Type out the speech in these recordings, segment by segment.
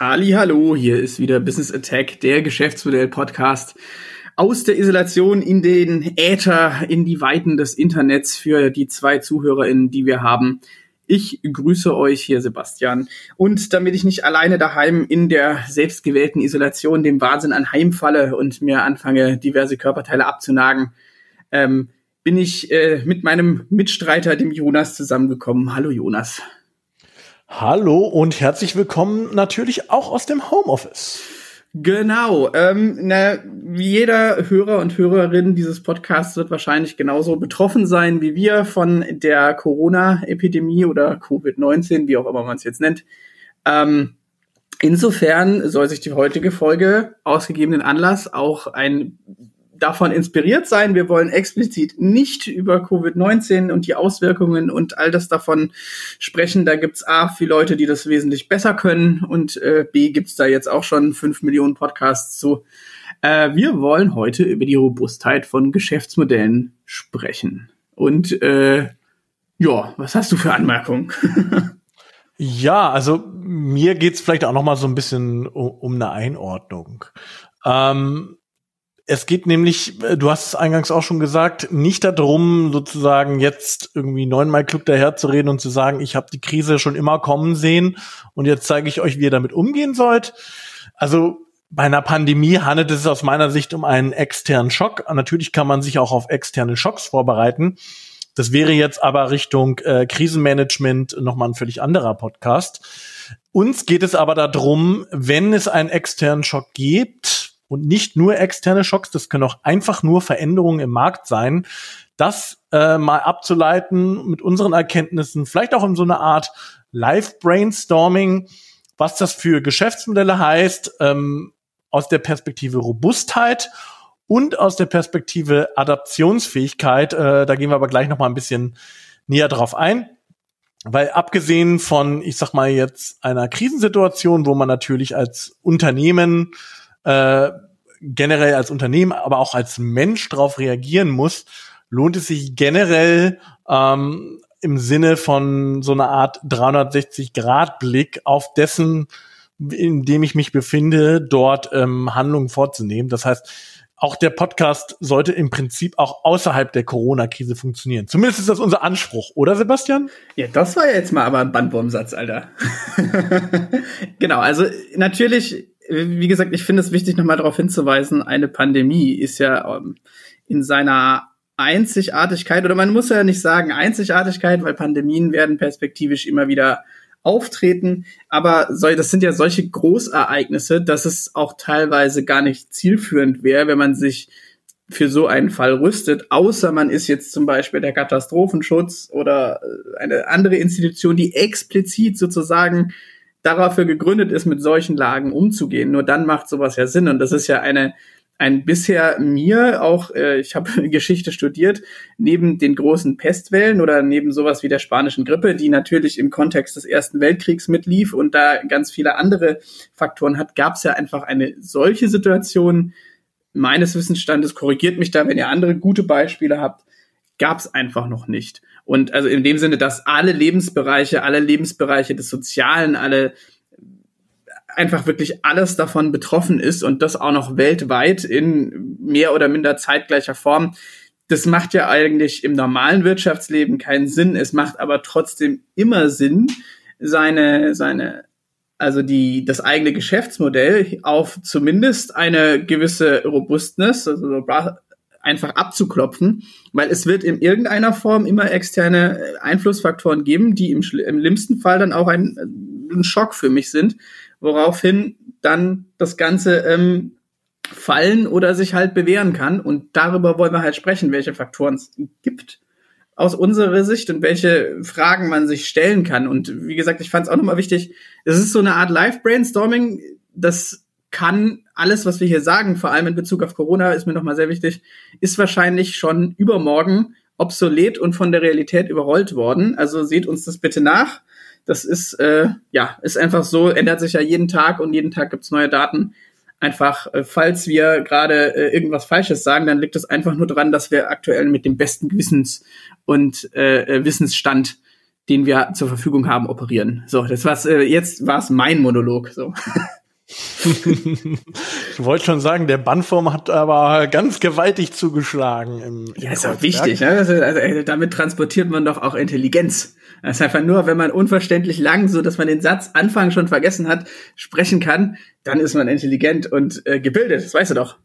Halli, hallo, hier ist wieder Business Attack, der Geschäftsmodell-Podcast aus der Isolation in den Äther, in die Weiten des Internets für die zwei ZuhörerInnen, die wir haben. Ich grüße euch hier, Sebastian. Und damit ich nicht alleine daheim in der selbstgewählten Isolation dem Wahnsinn anheimfalle und mir anfange, diverse Körperteile abzunagen, ähm, bin ich äh, mit meinem Mitstreiter, dem Jonas, zusammengekommen. Hallo Jonas. Hallo und herzlich willkommen natürlich auch aus dem Homeoffice. Genau. Ähm, na, jeder Hörer und Hörerin dieses Podcasts wird wahrscheinlich genauso betroffen sein wie wir von der Corona-Epidemie oder Covid-19, wie auch immer man es jetzt nennt. Ähm, insofern soll sich die heutige Folge ausgegebenen Anlass auch ein davon inspiriert sein. Wir wollen explizit nicht über Covid-19 und die Auswirkungen und all das davon sprechen. Da gibt's A, viele Leute, die das wesentlich besser können und äh, B, gibt's da jetzt auch schon fünf Millionen Podcasts zu. Äh, wir wollen heute über die Robustheit von Geschäftsmodellen sprechen. Und äh, ja, was hast du für Anmerkungen? ja, also mir geht's vielleicht auch noch mal so ein bisschen um, um eine Einordnung. Ähm, es geht nämlich, äh, du hast es eingangs auch schon gesagt, nicht darum, sozusagen jetzt irgendwie neunmal klug daherzureden und zu sagen, ich habe die Krise schon immer kommen sehen und jetzt zeige ich euch, wie ihr damit umgehen sollt. Also bei einer Pandemie handelt es aus meiner Sicht um einen externen Schock. Natürlich kann man sich auch auf externe Schocks vorbereiten. Das wäre jetzt aber Richtung äh, Krisenmanagement nochmal ein völlig anderer Podcast. Uns geht es aber darum, wenn es einen externen Schock gibt, und nicht nur externe Schocks, das können auch einfach nur Veränderungen im Markt sein, das äh, mal abzuleiten mit unseren Erkenntnissen, vielleicht auch in so einer Art Live-Brainstorming, was das für Geschäftsmodelle heißt, ähm, aus der Perspektive Robustheit und aus der Perspektive Adaptionsfähigkeit. Äh, da gehen wir aber gleich noch mal ein bisschen näher drauf ein. Weil abgesehen von, ich sag mal jetzt einer Krisensituation, wo man natürlich als Unternehmen äh, generell als Unternehmen, aber auch als Mensch darauf reagieren muss, lohnt es sich generell ähm, im Sinne von so einer Art 360-Grad-Blick auf dessen, in dem ich mich befinde, dort ähm, Handlungen vorzunehmen. Das heißt, auch der Podcast sollte im Prinzip auch außerhalb der Corona-Krise funktionieren. Zumindest ist das unser Anspruch, oder Sebastian? Ja, das war ja jetzt mal aber ein Bandwurmsatz, Alter. genau, also natürlich wie gesagt, ich finde es wichtig, nochmal darauf hinzuweisen, eine Pandemie ist ja ähm, in seiner Einzigartigkeit, oder man muss ja nicht sagen Einzigartigkeit, weil Pandemien werden perspektivisch immer wieder auftreten, aber das sind ja solche Großereignisse, dass es auch teilweise gar nicht zielführend wäre, wenn man sich für so einen Fall rüstet, außer man ist jetzt zum Beispiel der Katastrophenschutz oder äh, eine andere Institution, die explizit sozusagen dafür gegründet ist, mit solchen Lagen umzugehen. Nur dann macht sowas ja Sinn. Und das ist ja eine, ein bisher mir auch, äh, ich habe Geschichte studiert, neben den großen Pestwellen oder neben sowas wie der spanischen Grippe, die natürlich im Kontext des Ersten Weltkriegs mitlief und da ganz viele andere Faktoren hat, gab es ja einfach eine solche Situation meines Wissensstandes, korrigiert mich da, wenn ihr andere gute Beispiele habt, gab es einfach noch nicht. Und also in dem Sinne, dass alle Lebensbereiche, alle Lebensbereiche des Sozialen, alle einfach wirklich alles davon betroffen ist und das auch noch weltweit in mehr oder minder zeitgleicher Form. Das macht ja eigentlich im normalen Wirtschaftsleben keinen Sinn. Es macht aber trotzdem immer Sinn, seine, seine, also die, das eigene Geschäftsmodell auf zumindest eine gewisse Robustness, also einfach abzuklopfen, weil es wird in irgendeiner Form immer externe äh, Einflussfaktoren geben, die im, im schlimmsten Fall dann auch ein, äh, ein Schock für mich sind, woraufhin dann das Ganze ähm, fallen oder sich halt bewähren kann. Und darüber wollen wir halt sprechen, welche Faktoren es gibt aus unserer Sicht und welche Fragen man sich stellen kann. Und wie gesagt, ich fand es auch nochmal wichtig, es ist so eine Art Live-Brainstorming, das kann alles, was wir hier sagen, vor allem in Bezug auf Corona, ist mir nochmal sehr wichtig, ist wahrscheinlich schon übermorgen obsolet und von der Realität überrollt worden. Also seht uns das bitte nach. Das ist, äh, ja, ist einfach so, ändert sich ja jeden Tag und jeden Tag gibt's neue Daten. Einfach, äh, falls wir gerade äh, irgendwas Falsches sagen, dann liegt es einfach nur daran, dass wir aktuell mit dem besten Gewissens und äh, äh Wissensstand den wir zur Verfügung haben, operieren. So, das war's, äh, jetzt war es mein Monolog. So. ich wollte schon sagen, der Bannform hat aber ganz gewaltig zugeschlagen. Im, ja, ist auch wichtig. Ne? Also, also, äh, damit transportiert man doch auch Intelligenz. Das ist einfach nur, wenn man unverständlich lang, so dass man den Satz Anfang schon vergessen hat, sprechen kann, dann ist man intelligent und äh, gebildet. Das weißt du doch.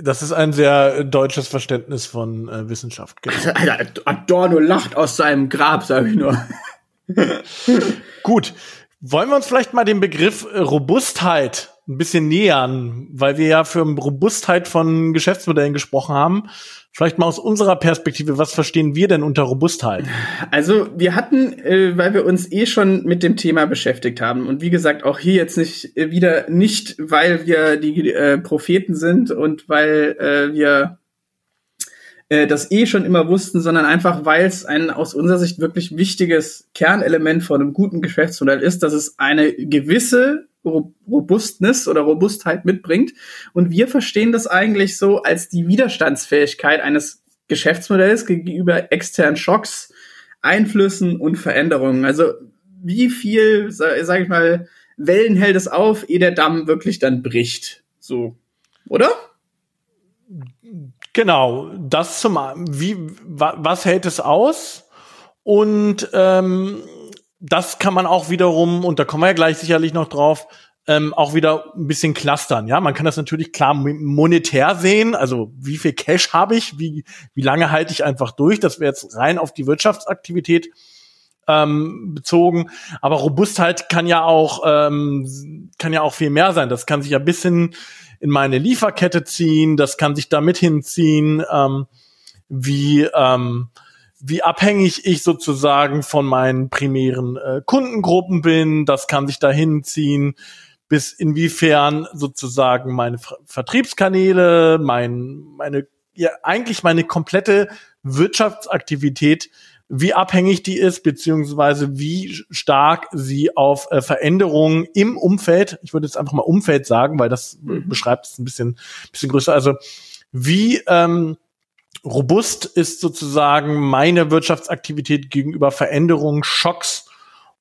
Das ist ein sehr deutsches Verständnis von äh, Wissenschaft. Genau. Alter, Adorno lacht aus seinem Grab, sage ich nur. Gut. Wollen wir uns vielleicht mal den Begriff äh, Robustheit ein bisschen nähern, weil wir ja für Robustheit von Geschäftsmodellen gesprochen haben. Vielleicht mal aus unserer Perspektive, was verstehen wir denn unter Robustheit? Also wir hatten, äh, weil wir uns eh schon mit dem Thema beschäftigt haben und wie gesagt auch hier jetzt nicht äh, wieder nicht, weil wir die äh, Propheten sind und weil äh, wir äh, das eh schon immer wussten, sondern einfach, weil es ein aus unserer Sicht wirklich wichtiges Kernelement von einem guten Geschäftsmodell ist, dass es eine gewisse Robustness oder Robustheit mitbringt. Und wir verstehen das eigentlich so als die Widerstandsfähigkeit eines Geschäftsmodells gegenüber externen Schocks, Einflüssen und Veränderungen. Also wie viel, sage ich mal, Wellen hält es auf, ehe der Damm wirklich dann bricht. So, oder? Genau, das zum wie was hält es aus? Und ähm, das kann man auch wiederum, und da kommen wir ja gleich sicherlich noch drauf, ähm, auch wieder ein bisschen clustern. Ja, man kann das natürlich klar monetär sehen. Also wie viel Cash habe ich? Wie, wie lange halte ich einfach durch? Das wäre jetzt rein auf die Wirtschaftsaktivität ähm, bezogen. Aber Robustheit kann ja auch, ähm, kann ja auch viel mehr sein. Das kann sich ja bis hin in meine Lieferkette ziehen. Das kann sich damit hinziehen, ähm, wie, ähm, wie abhängig ich sozusagen von meinen primären äh, Kundengruppen bin. Das kann sich dahin ziehen, bis inwiefern sozusagen meine Ver Vertriebskanäle, mein, meine, ja, eigentlich meine komplette Wirtschaftsaktivität, wie abhängig die ist, beziehungsweise wie stark sie auf äh, Veränderungen im Umfeld, ich würde jetzt einfach mal Umfeld sagen, weil das mhm. beschreibt es ein bisschen, bisschen größer, also wie ähm, robust ist sozusagen meine Wirtschaftsaktivität gegenüber Veränderungen, Schocks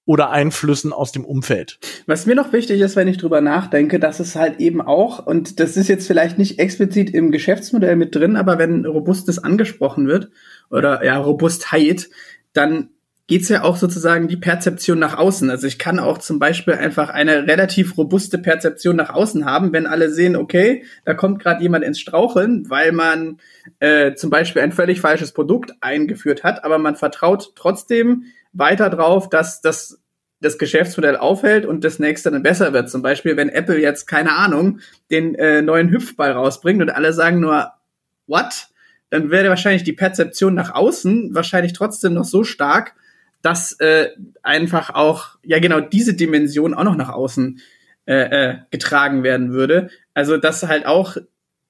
oder Einflüssen aus dem Umfeld. Was mir noch wichtig ist, wenn ich drüber nachdenke, dass es halt eben auch, und das ist jetzt vielleicht nicht explizit im Geschäftsmodell mit drin, aber wenn Robustness angesprochen wird oder ja, Robustheit, dann geht's ja auch sozusagen die Perzeption nach außen. Also ich kann auch zum Beispiel einfach eine relativ robuste Perzeption nach außen haben, wenn alle sehen, okay, da kommt gerade jemand ins Straucheln, weil man äh, zum Beispiel ein völlig falsches Produkt eingeführt hat, aber man vertraut trotzdem weiter drauf, dass das das Geschäftsmodell aufhält und das nächste dann besser wird. Zum Beispiel, wenn Apple jetzt, keine Ahnung, den äh, neuen Hüpfball rausbringt und alle sagen nur, what? Dann wäre wahrscheinlich die Perzeption nach außen wahrscheinlich trotzdem noch so stark, dass äh, einfach auch, ja genau, diese Dimension auch noch nach außen äh, äh, getragen werden würde. Also dass halt auch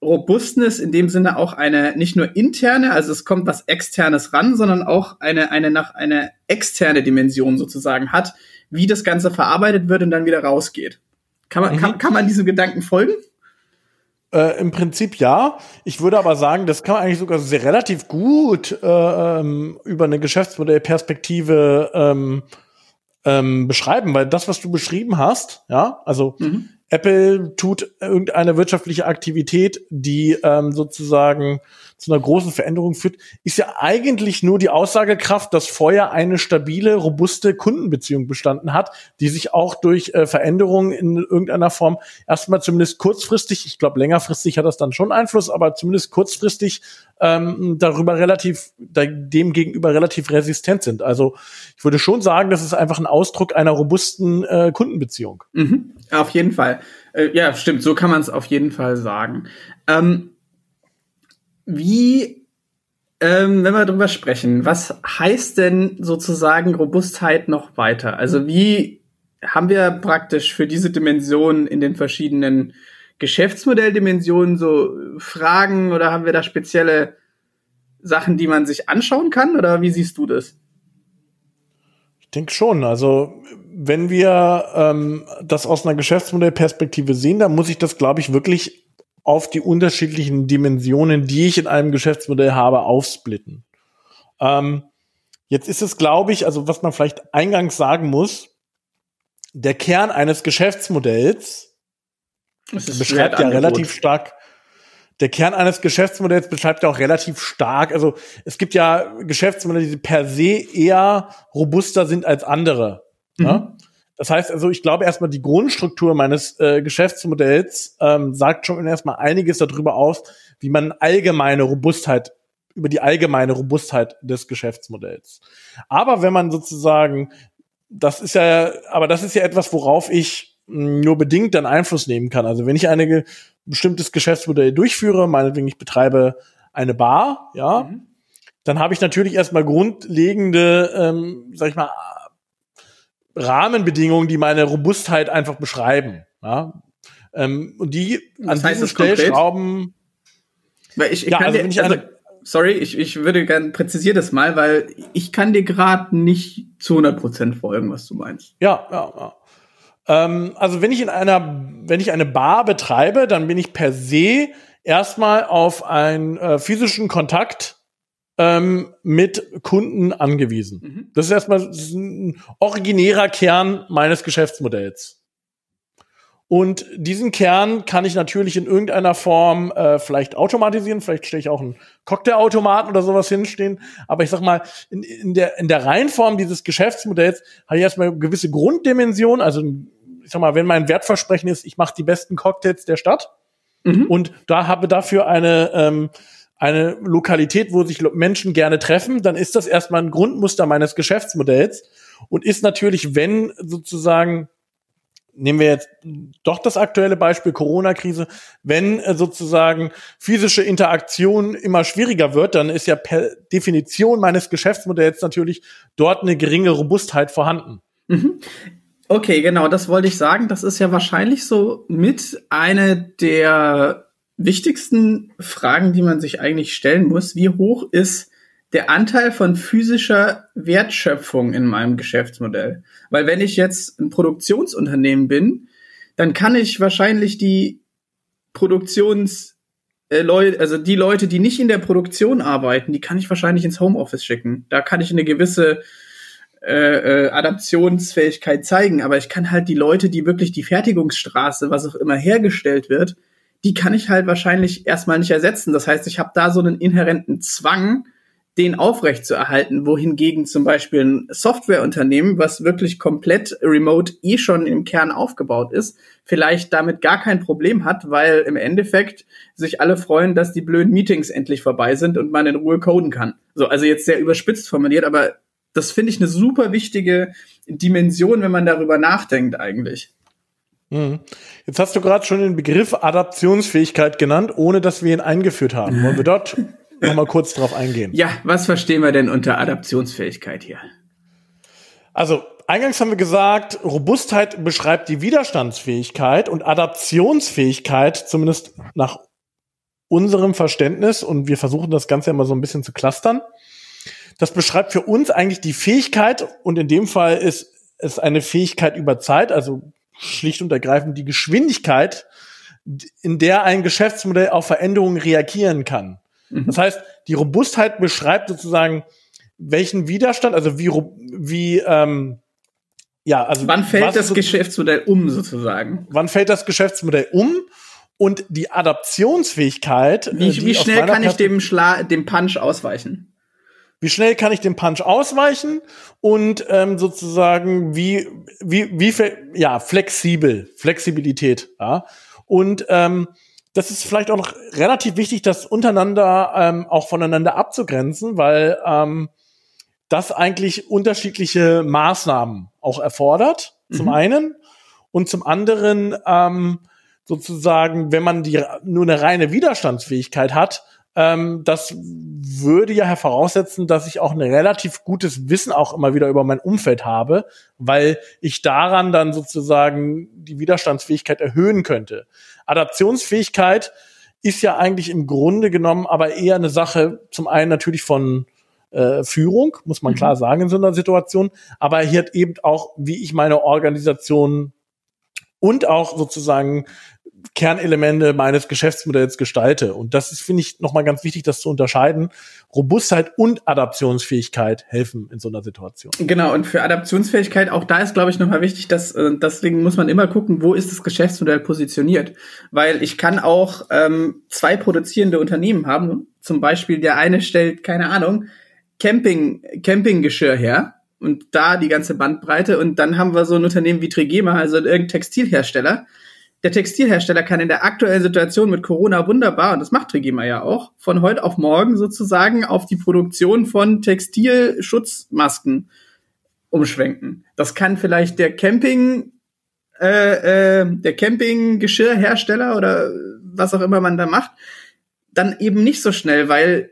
Robustness in dem Sinne auch eine nicht nur interne, also es kommt was externes ran, sondern auch eine eine nach eine externe Dimension sozusagen hat, wie das Ganze verarbeitet wird und dann wieder rausgeht. Kann man mhm. kann, kann man diesem Gedanken folgen? Äh, Im Prinzip ja. Ich würde aber sagen, das kann man eigentlich sogar sehr relativ gut äh, ähm, über eine Geschäftsmodellperspektive ähm, ähm, beschreiben, weil das, was du beschrieben hast, ja, also mhm. Apple tut irgendeine wirtschaftliche Aktivität, die ähm, sozusagen zu einer großen Veränderung führt, ist ja eigentlich nur die Aussagekraft, dass vorher eine stabile, robuste Kundenbeziehung bestanden hat, die sich auch durch äh, Veränderungen in irgendeiner Form erstmal zumindest kurzfristig, ich glaube längerfristig hat das dann schon Einfluss, aber zumindest kurzfristig ähm, darüber relativ, dem gegenüber relativ resistent sind. Also ich würde schon sagen, das ist einfach ein Ausdruck einer robusten äh, Kundenbeziehung. Mhm, auf jeden Fall. Äh, ja, stimmt, so kann man es auf jeden Fall sagen. Ähm, wie, ähm, wenn wir darüber sprechen, was heißt denn sozusagen Robustheit noch weiter? Also wie haben wir praktisch für diese Dimension in den verschiedenen Geschäftsmodelldimensionen so Fragen oder haben wir da spezielle Sachen, die man sich anschauen kann oder wie siehst du das? Ich denke schon. Also wenn wir ähm, das aus einer Geschäftsmodellperspektive sehen, dann muss ich das, glaube ich, wirklich auf die unterschiedlichen Dimensionen, die ich in einem Geschäftsmodell habe, aufsplitten. Ähm, Jetzt ist es, glaube ich, also was man vielleicht eingangs sagen muss, der Kern eines Geschäftsmodells beschreibt ja relativ stark, der Kern eines Geschäftsmodells beschreibt ja auch relativ stark, also es gibt ja Geschäftsmodelle, die per se eher robuster sind als andere. Mhm. Ja? Das heißt also, ich glaube erstmal die Grundstruktur meines äh, Geschäftsmodells ähm, sagt schon erstmal einiges darüber aus, wie man allgemeine Robustheit über die allgemeine Robustheit des Geschäftsmodells. Aber wenn man sozusagen, das ist ja, aber das ist ja etwas, worauf ich nur bedingt dann Einfluss nehmen kann. Also wenn ich ein bestimmtes Geschäftsmodell durchführe, meinetwegen ich betreibe eine Bar, ja, mhm. dann habe ich natürlich erstmal grundlegende, ähm, sag ich mal, Rahmenbedingungen, die meine Robustheit einfach beschreiben. Ja? Ähm, und die an diesen Stellschrauben. Weil ich, ich ja, also, wenn ich also, sorry, ich, ich würde gerne präzisieren das mal, weil ich kann dir gerade nicht zu 100% folgen, was du meinst. Ja, ja, ja. Ähm, also wenn ich in einer, wenn ich eine Bar betreibe, dann bin ich per se erstmal auf einen äh, physischen Kontakt ähm, mit Kunden angewiesen. Mhm. Das ist erstmal das ist ein originärer Kern meines Geschäftsmodells. Und diesen Kern kann ich natürlich in irgendeiner Form äh, vielleicht automatisieren. Vielleicht stelle ich auch einen Cocktailautomaten oder sowas hinstehen. Aber ich sag mal, in, in, der, in der Reihenform dieses Geschäftsmodells habe ich erstmal eine gewisse Grunddimension. Also ich sag mal, wenn mein Wertversprechen ist, ich mache die besten Cocktails der Stadt mhm. und da habe dafür eine ähm, eine Lokalität, wo sich Menschen gerne treffen, dann ist das erstmal ein Grundmuster meines Geschäftsmodells und ist natürlich, wenn sozusagen nehmen wir jetzt doch das aktuelle Beispiel Corona-Krise, wenn äh, sozusagen physische Interaktion immer schwieriger wird, dann ist ja per Definition meines Geschäftsmodells natürlich dort eine geringe Robustheit vorhanden. Mhm. Okay, genau, das wollte ich sagen. Das ist ja wahrscheinlich so mit eine der wichtigsten Fragen, die man sich eigentlich stellen muss. Wie hoch ist der Anteil von physischer Wertschöpfung in meinem Geschäftsmodell. Weil wenn ich jetzt ein Produktionsunternehmen bin, dann kann ich wahrscheinlich die Produktions äh, Leute, also die Leute, die nicht in der Produktion arbeiten, die kann ich wahrscheinlich ins Homeoffice schicken. Da kann ich eine gewisse äh, äh, Adaptionsfähigkeit zeigen, aber ich kann halt die Leute, die wirklich die Fertigungsstraße, was auch immer hergestellt wird, die kann ich halt wahrscheinlich erstmal nicht ersetzen. Das heißt, ich habe da so einen inhärenten Zwang, den aufrecht zu erhalten, wohingegen zum Beispiel ein Softwareunternehmen, was wirklich komplett remote eh schon im Kern aufgebaut ist, vielleicht damit gar kein Problem hat, weil im Endeffekt sich alle freuen, dass die blöden Meetings endlich vorbei sind und man in Ruhe coden kann. So, also jetzt sehr überspitzt formuliert, aber das finde ich eine super wichtige Dimension, wenn man darüber nachdenkt eigentlich. Mhm. Jetzt hast du gerade schon den Begriff Adaptionsfähigkeit genannt, ohne dass wir ihn eingeführt haben. Wollen wir dort noch mal kurz drauf eingehen. Ja, was verstehen wir denn unter Adaptionsfähigkeit hier? Also, eingangs haben wir gesagt, Robustheit beschreibt die Widerstandsfähigkeit und Adaptionsfähigkeit, zumindest nach unserem Verständnis, und wir versuchen das Ganze immer so ein bisschen zu clustern. Das beschreibt für uns eigentlich die Fähigkeit, und in dem Fall ist es eine Fähigkeit über Zeit, also schlicht und ergreifend die Geschwindigkeit, in der ein Geschäftsmodell auf Veränderungen reagieren kann. Mhm. Das heißt, die Robustheit beschreibt sozusagen, welchen Widerstand, also wie, wie ähm, ja, also wann fällt das so, Geschäftsmodell um sozusagen? Wann fällt das Geschäftsmodell um? Und die Adaptionsfähigkeit. Wie, äh, wie schnell kann ich dem, Schla dem Punch ausweichen? Wie schnell kann ich dem Punch ausweichen und ähm, sozusagen wie wie wie ja flexibel Flexibilität ja und ähm, das ist vielleicht auch noch relativ wichtig, das untereinander ähm, auch voneinander abzugrenzen, weil ähm, das eigentlich unterschiedliche Maßnahmen auch erfordert, zum mhm. einen. Und zum anderen ähm, sozusagen, wenn man die nur eine reine Widerstandsfähigkeit hat, ähm, das würde ja voraussetzen, dass ich auch ein relativ gutes Wissen auch immer wieder über mein Umfeld habe, weil ich daran dann sozusagen die Widerstandsfähigkeit erhöhen könnte. Adaptionsfähigkeit ist ja eigentlich im Grunde genommen aber eher eine Sache, zum einen natürlich von äh, Führung, muss man mhm. klar sagen in so einer Situation, aber hier hat eben auch, wie ich meine Organisation und auch sozusagen Kernelemente meines Geschäftsmodells gestalte. Und das ist, finde ich, nochmal ganz wichtig, das zu unterscheiden. Robustheit und Adaptionsfähigkeit helfen in so einer Situation. Genau, und für Adaptionsfähigkeit, auch da ist, glaube ich, nochmal wichtig, dass äh, deswegen muss man immer gucken, wo ist das Geschäftsmodell positioniert. Weil ich kann auch ähm, zwei produzierende Unternehmen haben. Zum Beispiel der eine stellt, keine Ahnung, Camping, Campinggeschirr her und da die ganze Bandbreite. Und dann haben wir so ein Unternehmen wie Trigema, also irgendein Textilhersteller. Der Textilhersteller kann in der aktuellen Situation mit Corona wunderbar, und das macht Trigema ja auch, von heute auf morgen sozusagen auf die Produktion von Textilschutzmasken umschwenken. Das kann vielleicht der Camping, äh, äh, der Campinggeschirrhersteller oder was auch immer man da macht, dann eben nicht so schnell, weil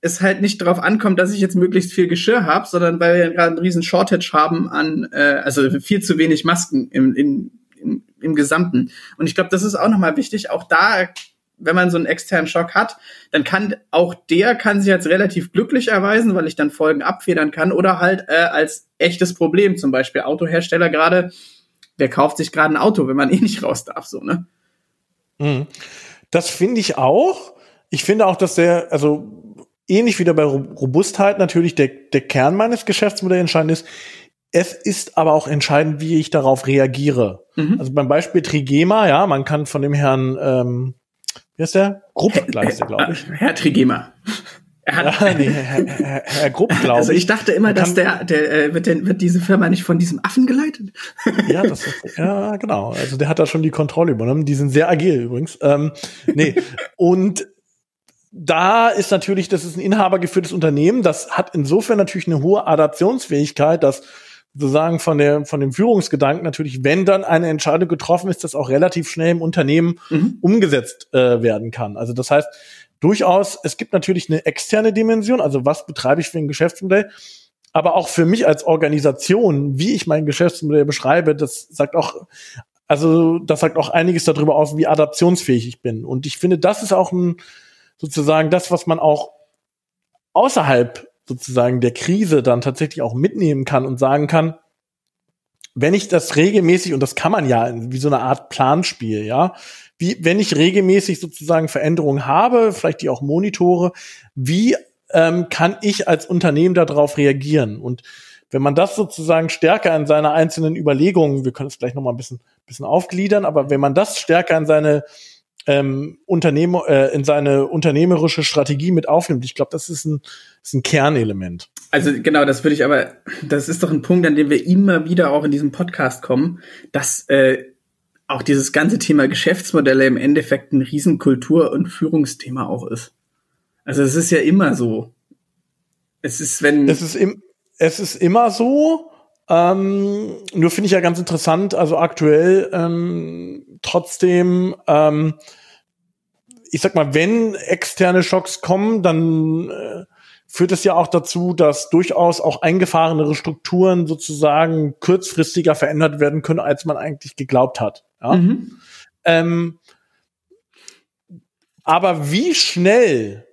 es halt nicht darauf ankommt, dass ich jetzt möglichst viel Geschirr habe, sondern weil wir gerade einen riesen Shortage haben an, äh, also viel zu wenig Masken im, im, im, im Gesamten. Und ich glaube, das ist auch nochmal wichtig. Auch da, wenn man so einen externen Schock hat, dann kann auch der kann sich als relativ glücklich erweisen, weil ich dann Folgen abfedern kann oder halt äh, als echtes Problem, zum Beispiel Autohersteller gerade, wer kauft sich gerade ein Auto, wenn man eh nicht raus darf, so, ne? Mhm. Das finde ich auch. Ich finde auch, dass der, also ähnlich wie bei Robustheit natürlich der, der Kern meines Geschäftsmodells entscheidend ist. Es ist aber auch entscheidend, wie ich darauf reagiere. Mhm. Also beim Beispiel Trigema, ja, man kann von dem Herrn, ähm, wie heißt der? Grupp, der, glaube ich. Herr Trigema. Er hat, ja, nee, Herr, Herr, Herr Grupp, glaube also ich. Also ich dachte immer, dass der, der äh, wird, der, wird diese Firma nicht von diesem Affen geleitet? ja, das ist, ja, genau. Also der hat da schon die Kontrolle übernommen. Die sind sehr agil übrigens. Ähm, nee. Und da ist natürlich, das ist ein inhabergeführtes Unternehmen, das hat insofern natürlich eine hohe Adaptionsfähigkeit, dass sozusagen von der von dem Führungsgedanken natürlich, wenn dann eine Entscheidung getroffen ist, das auch relativ schnell im Unternehmen mhm. umgesetzt äh, werden kann. Also das heißt durchaus, es gibt natürlich eine externe Dimension, also was betreibe ich für ein Geschäftsmodell, aber auch für mich als Organisation, wie ich mein Geschäftsmodell beschreibe, das sagt auch also das sagt auch einiges darüber aus, wie adaptionsfähig ich bin. Und ich finde, das ist auch ein sozusagen das, was man auch außerhalb sozusagen der Krise dann tatsächlich auch mitnehmen kann und sagen kann, wenn ich das regelmäßig, und das kann man ja wie so eine Art Planspiel, ja, wie, wenn ich regelmäßig sozusagen Veränderungen habe, vielleicht die auch monitore, wie ähm, kann ich als Unternehmen darauf reagieren? Und wenn man das sozusagen stärker in seine einzelnen Überlegungen, wir können es gleich noch mal ein bisschen, bisschen aufgliedern, aber wenn man das stärker in seine ähm, Unternehmer, äh, in seine unternehmerische Strategie mit aufnimmt. Ich glaube, das ist ein, ist ein Kernelement. Also genau, das würde ich aber, das ist doch ein Punkt, an dem wir immer wieder auch in diesem Podcast kommen, dass äh, auch dieses ganze Thema Geschäftsmodelle im Endeffekt ein Riesenkultur- und Führungsthema auch ist. Also es ist ja immer so. Es ist, wenn. Es ist, im, es ist immer so. Ähm, nur finde ich ja ganz interessant, also aktuell ähm, trotzdem, ähm, ich sag mal, wenn externe Schocks kommen, dann äh, führt es ja auch dazu, dass durchaus auch eingefahrenere Strukturen sozusagen kurzfristiger verändert werden können, als man eigentlich geglaubt hat. Ja? Mhm. Ähm, aber wie schnell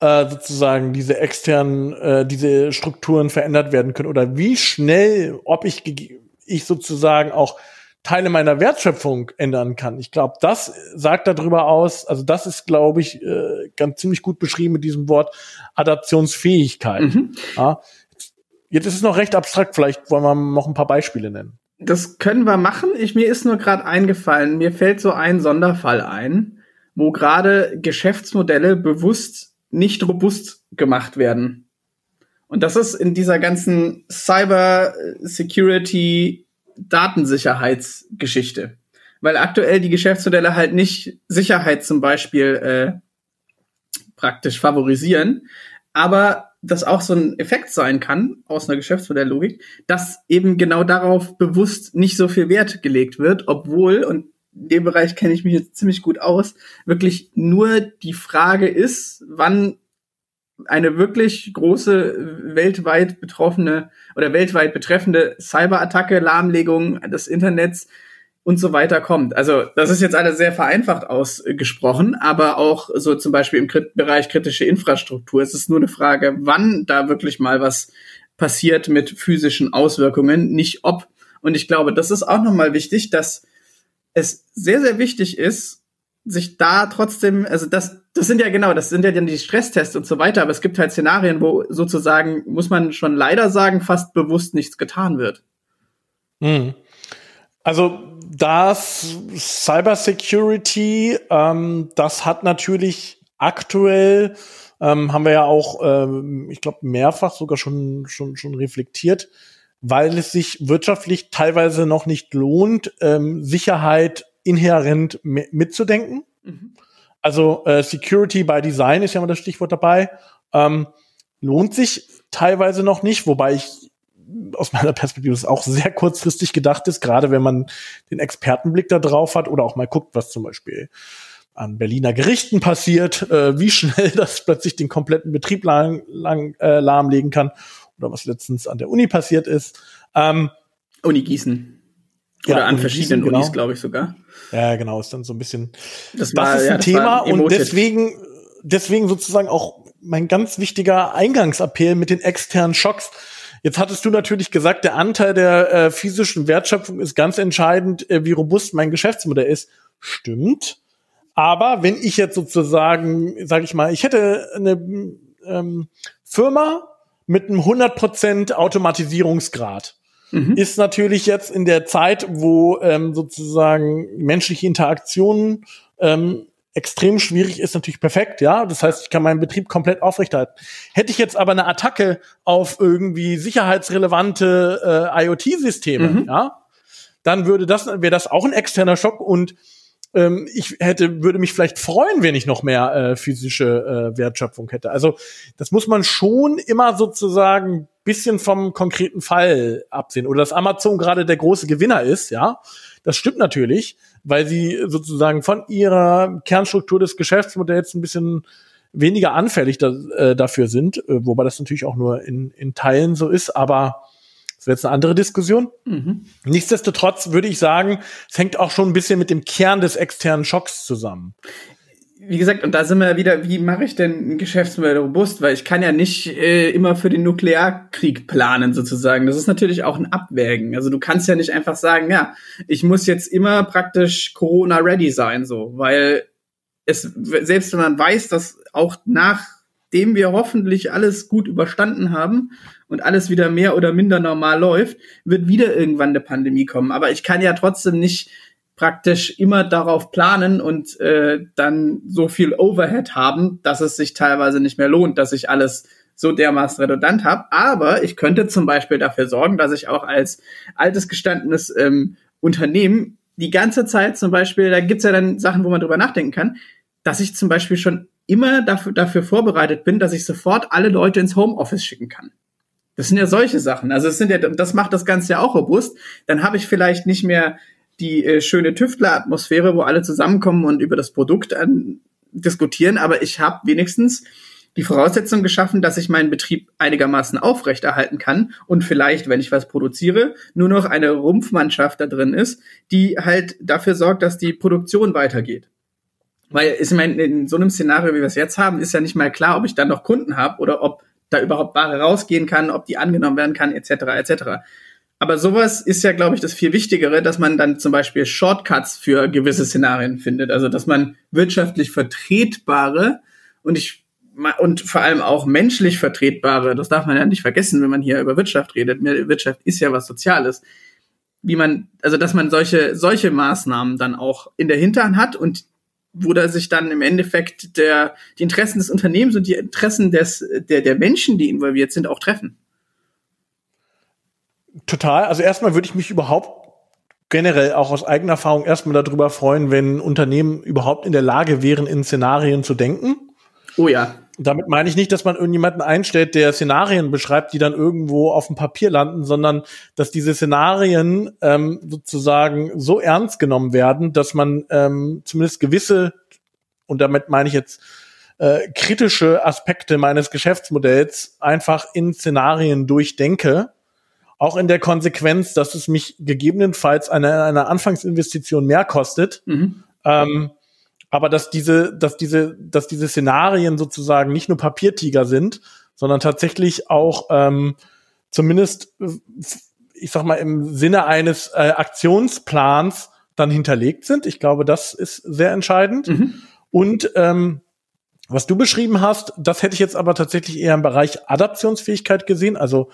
äh, sozusagen diese externen, äh, diese Strukturen verändert werden können oder wie schnell, ob ich, ich sozusagen auch Teile meiner Wertschöpfung ändern kann. Ich glaube, das sagt darüber aus, also das ist, glaube ich, äh, ganz ziemlich gut beschrieben mit diesem Wort Adaptionsfähigkeit. Mhm. Ja. Jetzt ist es noch recht abstrakt, vielleicht wollen wir noch ein paar Beispiele nennen. Das können wir machen. Ich, mir ist nur gerade eingefallen, mir fällt so ein Sonderfall ein, wo gerade Geschäftsmodelle bewusst nicht robust gemacht werden. Und das ist in dieser ganzen Cyber Security Datensicherheitsgeschichte. Weil aktuell die Geschäftsmodelle halt nicht Sicherheit zum Beispiel äh, praktisch favorisieren, aber das auch so ein Effekt sein kann aus einer Geschäftsmodelllogik, dass eben genau darauf bewusst nicht so viel Wert gelegt wird, obwohl, und in dem Bereich kenne ich mich jetzt ziemlich gut aus, wirklich nur die Frage ist, wann eine wirklich große weltweit betroffene oder weltweit betreffende Cyberattacke, Lahmlegung des Internets und so weiter kommt. Also das ist jetzt alles sehr vereinfacht ausgesprochen, aber auch so zum Beispiel im Krit Bereich kritische Infrastruktur. Es ist nur eine Frage, wann da wirklich mal was passiert mit physischen Auswirkungen, nicht ob. Und ich glaube, das ist auch nochmal wichtig, dass es sehr, sehr wichtig ist, sich da trotzdem, also das, das sind ja genau, das sind ja dann die Stresstests und so weiter, aber es gibt halt Szenarien, wo sozusagen, muss man schon leider sagen, fast bewusst nichts getan wird. Mhm. Also das Cybersecurity, ähm, das hat natürlich aktuell, ähm, haben wir ja auch, ähm, ich glaube, mehrfach sogar schon, schon, schon reflektiert, weil es sich wirtschaftlich teilweise noch nicht lohnt, ähm, Sicherheit inhärent mitzudenken. Mhm. Also äh, Security by Design ist ja mal das Stichwort dabei. Ähm, lohnt sich teilweise noch nicht, wobei ich aus meiner Perspektive das auch sehr kurzfristig gedacht ist, gerade wenn man den Expertenblick da drauf hat oder auch mal guckt, was zum Beispiel an Berliner Gerichten passiert, äh, wie schnell das plötzlich den kompletten Betrieb lang, lang, äh, lahmlegen kann oder was letztens an der Uni passiert ist. Ähm, Uni Gießen. Oder ja, an verschiedenen Gießen, Unis, genau. glaube ich sogar. Ja, genau, ist dann so ein bisschen. Das, war, das ist ein ja, Thema ein und deswegen, deswegen sozusagen auch mein ganz wichtiger Eingangsappell mit den externen Schocks. Jetzt hattest du natürlich gesagt, der Anteil der äh, physischen Wertschöpfung ist ganz entscheidend, äh, wie robust mein Geschäftsmodell ist. Stimmt. Aber wenn ich jetzt sozusagen, sage ich mal, ich hätte eine ähm, Firma mit einem 100% Automatisierungsgrad, mhm. ist natürlich jetzt in der Zeit, wo ähm, sozusagen menschliche Interaktionen ähm, extrem schwierig ist, natürlich perfekt, ja. Das heißt, ich kann meinen Betrieb komplett aufrechterhalten. Hätte ich jetzt aber eine Attacke auf irgendwie sicherheitsrelevante äh, IoT-Systeme, mhm. ja, dann würde das, wäre das auch ein externer Schock und ähm, ich hätte, würde mich vielleicht freuen, wenn ich noch mehr äh, physische äh, Wertschöpfung hätte. Also das muss man schon immer sozusagen bisschen vom konkreten Fall absehen. Oder dass Amazon gerade der große Gewinner ist, ja. Das stimmt natürlich, weil sie sozusagen von ihrer Kernstruktur des Geschäftsmodells ein bisschen weniger anfällig da, äh, dafür sind, äh, wobei das natürlich auch nur in, in Teilen so ist, aber das wäre jetzt eine andere Diskussion. Mhm. Nichtsdestotrotz würde ich sagen, es hängt auch schon ein bisschen mit dem Kern des externen Schocks zusammen. Wie gesagt, und da sind wir wieder, wie mache ich denn ein Geschäftsmodell robust? Weil ich kann ja nicht äh, immer für den Nuklearkrieg planen, sozusagen. Das ist natürlich auch ein Abwägen. Also du kannst ja nicht einfach sagen, ja, ich muss jetzt immer praktisch Corona-ready sein, so, weil es, selbst wenn man weiß, dass auch nachdem wir hoffentlich alles gut überstanden haben, und alles wieder mehr oder minder normal läuft, wird wieder irgendwann eine Pandemie kommen. Aber ich kann ja trotzdem nicht praktisch immer darauf planen und äh, dann so viel Overhead haben, dass es sich teilweise nicht mehr lohnt, dass ich alles so dermaßen redundant habe. Aber ich könnte zum Beispiel dafür sorgen, dass ich auch als altes gestandenes ähm, Unternehmen die ganze Zeit zum Beispiel, da gibt's ja dann Sachen, wo man drüber nachdenken kann, dass ich zum Beispiel schon immer dafür, dafür vorbereitet bin, dass ich sofort alle Leute ins Homeoffice schicken kann. Das sind ja solche Sachen. Also es sind ja, das macht das Ganze ja auch robust. Dann habe ich vielleicht nicht mehr die äh, schöne Tüftler-Atmosphäre, wo alle zusammenkommen und über das Produkt an, diskutieren, aber ich habe wenigstens die Voraussetzung geschaffen, dass ich meinen Betrieb einigermaßen aufrechterhalten kann und vielleicht, wenn ich was produziere, nur noch eine Rumpfmannschaft da drin ist, die halt dafür sorgt, dass die Produktion weitergeht. Weil ich meine, in so einem Szenario, wie wir es jetzt haben, ist ja nicht mal klar, ob ich dann noch Kunden habe oder ob da überhaupt Ware rausgehen kann, ob die angenommen werden kann, etc. etc. Aber sowas ist ja, glaube ich, das viel Wichtigere, dass man dann zum Beispiel Shortcuts für gewisse Szenarien findet. Also dass man wirtschaftlich vertretbare und ich und vor allem auch menschlich vertretbare, das darf man ja nicht vergessen, wenn man hier über Wirtschaft redet. Wirtschaft ist ja was Soziales. Wie man, also dass man solche, solche Maßnahmen dann auch in der Hinterhand hat und wo da sich dann im Endeffekt der, die Interessen des Unternehmens und die Interessen des, der, der Menschen, die involviert sind, auch treffen. Total. Also erstmal würde ich mich überhaupt generell auch aus eigener Erfahrung erstmal darüber freuen, wenn Unternehmen überhaupt in der Lage wären, in Szenarien zu denken. Oh ja. Damit meine ich nicht, dass man irgendjemanden einstellt, der Szenarien beschreibt, die dann irgendwo auf dem Papier landen, sondern dass diese Szenarien ähm, sozusagen so ernst genommen werden, dass man ähm, zumindest gewisse, und damit meine ich jetzt äh, kritische Aspekte meines Geschäftsmodells einfach in Szenarien durchdenke. Auch in der Konsequenz, dass es mich gegebenenfalls eine, eine Anfangsinvestition mehr kostet. Mhm. Ähm, aber dass diese, dass diese, dass diese Szenarien sozusagen nicht nur Papiertiger sind, sondern tatsächlich auch ähm, zumindest, ich sag mal, im Sinne eines äh, Aktionsplans dann hinterlegt sind. Ich glaube, das ist sehr entscheidend. Mhm. Und ähm, was du beschrieben hast, das hätte ich jetzt aber tatsächlich eher im Bereich Adaptionsfähigkeit gesehen. Also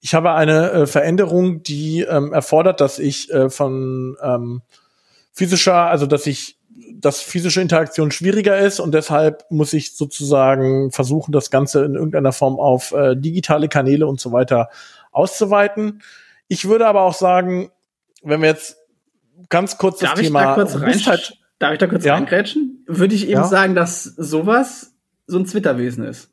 ich habe eine äh, Veränderung, die ähm, erfordert, dass ich äh, von ähm, physischer, also dass ich dass physische Interaktion schwieriger ist und deshalb muss ich sozusagen versuchen, das Ganze in irgendeiner Form auf äh, digitale Kanäle und so weiter auszuweiten. Ich würde aber auch sagen, wenn wir jetzt ganz kurz Darf das Thema da kurz Robustheit, Darf ich da kurz ja? reingrätschen? Würde ich eben ja? sagen, dass sowas so ein Zwitterwesen ist.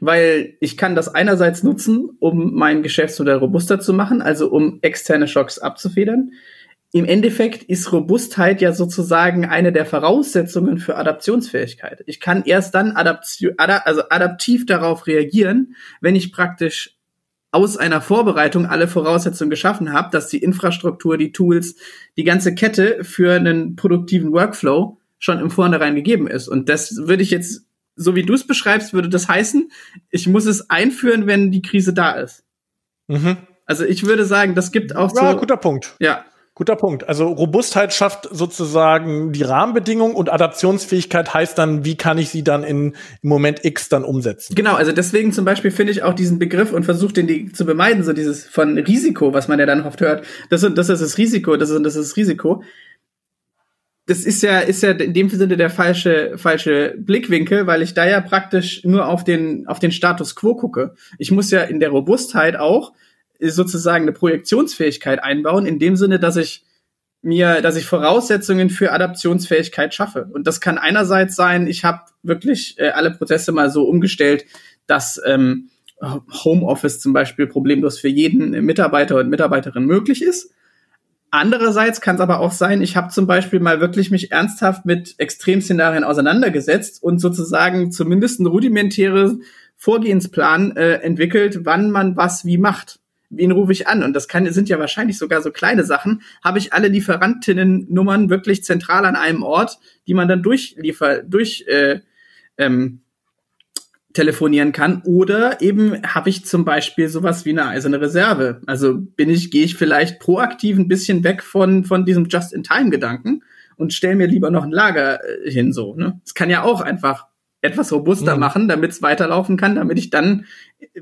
Weil ich kann das einerseits nutzen, um mein Geschäftsmodell robuster zu machen, also um externe Schocks abzufedern. Im Endeffekt ist Robustheit ja sozusagen eine der Voraussetzungen für Adaptionsfähigkeit. Ich kann erst dann adaptiv, also adaptiv darauf reagieren, wenn ich praktisch aus einer Vorbereitung alle Voraussetzungen geschaffen habe, dass die Infrastruktur, die Tools, die ganze Kette für einen produktiven Workflow schon im Vornherein gegeben ist. Und das würde ich jetzt, so wie du es beschreibst, würde das heißen, ich muss es einführen, wenn die Krise da ist. Mhm. Also ich würde sagen, das gibt auch ja, so. guter Punkt. Ja, Guter Punkt. Also Robustheit schafft sozusagen die Rahmenbedingungen und Adaptionsfähigkeit heißt dann, wie kann ich sie dann in, im Moment X dann umsetzen? Genau, also deswegen zum Beispiel finde ich auch diesen Begriff und versuche den zu bemeiden, so dieses von Risiko, was man ja dann oft hört. Das, das ist das Risiko, das ist, das ist das Risiko. Das ist ja, ist ja in dem Sinne der falsche, falsche Blickwinkel, weil ich da ja praktisch nur auf den, auf den Status quo gucke. Ich muss ja in der Robustheit auch sozusagen eine Projektionsfähigkeit einbauen, in dem Sinne, dass ich mir, dass ich Voraussetzungen für Adaptionsfähigkeit schaffe. Und das kann einerseits sein, ich habe wirklich äh, alle Prozesse mal so umgestellt, dass ähm, Homeoffice zum Beispiel problemlos für jeden Mitarbeiter und Mitarbeiterin möglich ist. Andererseits kann es aber auch sein, ich habe zum Beispiel mal wirklich mich ernsthaft mit Extremszenarien auseinandergesetzt und sozusagen zumindest einen rudimentären Vorgehensplan äh, entwickelt, wann man was wie macht wen rufe ich an? Und das kann, sind ja wahrscheinlich sogar so kleine Sachen. Habe ich alle Lieferantinnennummern wirklich zentral an einem Ort, die man dann durchliefer, durch äh, ähm, telefonieren kann. Oder eben habe ich zum Beispiel sowas wie eine eiserne Reserve. Also bin ich, gehe ich vielleicht proaktiv ein bisschen weg von, von diesem Just-in-Time-Gedanken und stelle mir lieber noch ein Lager äh, hin, so. Ne? Es kann ja auch einfach etwas robuster mhm. machen, damit es weiterlaufen kann, damit ich dann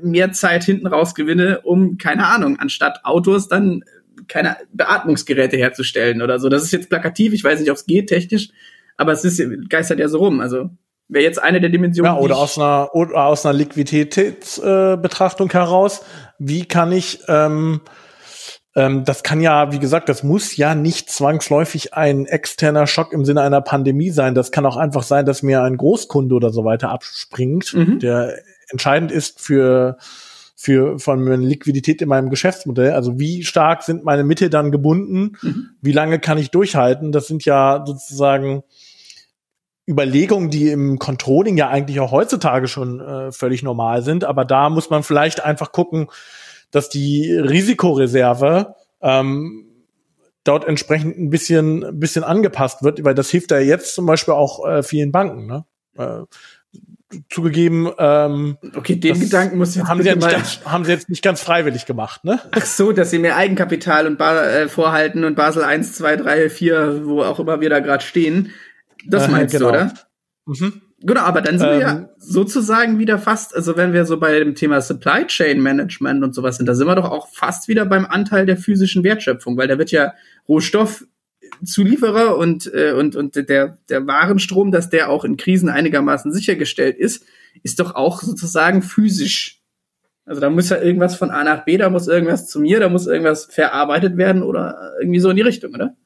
mehr Zeit hinten raus gewinne, um, keine Ahnung, anstatt Autos dann keine Beatmungsgeräte herzustellen oder so. Das ist jetzt plakativ, ich weiß nicht, ob es geht technisch, aber es ist, geistert ja so rum. Also wäre jetzt eine der Dimensionen. Ja, oder aus einer, oder aus einer Liquiditätsbetrachtung äh, heraus, wie kann ich ähm, ähm, das kann ja, wie gesagt, das muss ja nicht zwangsläufig ein externer Schock im Sinne einer Pandemie sein. Das kann auch einfach sein, dass mir ein Großkunde oder so weiter abspringt, mhm. der entscheidend ist für für von meiner Liquidität in meinem Geschäftsmodell. Also wie stark sind meine Mittel dann gebunden? Mhm. Wie lange kann ich durchhalten? Das sind ja sozusagen Überlegungen, die im Controlling ja eigentlich auch heutzutage schon äh, völlig normal sind. Aber da muss man vielleicht einfach gucken, dass die Risikoreserve ähm, dort entsprechend ein bisschen, ein bisschen angepasst wird, weil das hilft ja jetzt zum Beispiel auch äh, vielen Banken. Ne? Äh, zugegeben, ähm, okay, den Gedanken muss jetzt haben sie, ja nicht ganz, haben sie jetzt nicht ganz freiwillig gemacht, ne? Ach so, dass sie mehr Eigenkapital und ba äh, vorhalten und Basel 1, 2, 3, 4, wo auch immer wir da gerade stehen. Das äh, meinst genau. du, oder? Mhm. Genau, aber dann sind ähm, wir ja ähm. sozusagen wieder fast, also wenn wir so bei dem Thema Supply Chain Management und sowas sind, da sind wir doch auch fast wieder beim Anteil der physischen Wertschöpfung, weil da wird ja Rohstoffzulieferer und, äh, und, und der, der Warenstrom, dass der auch in Krisen einigermaßen sichergestellt ist, ist doch auch sozusagen physisch. Also da muss ja irgendwas von A nach B, da muss irgendwas zu mir, da muss irgendwas verarbeitet werden oder irgendwie so in die Richtung, oder?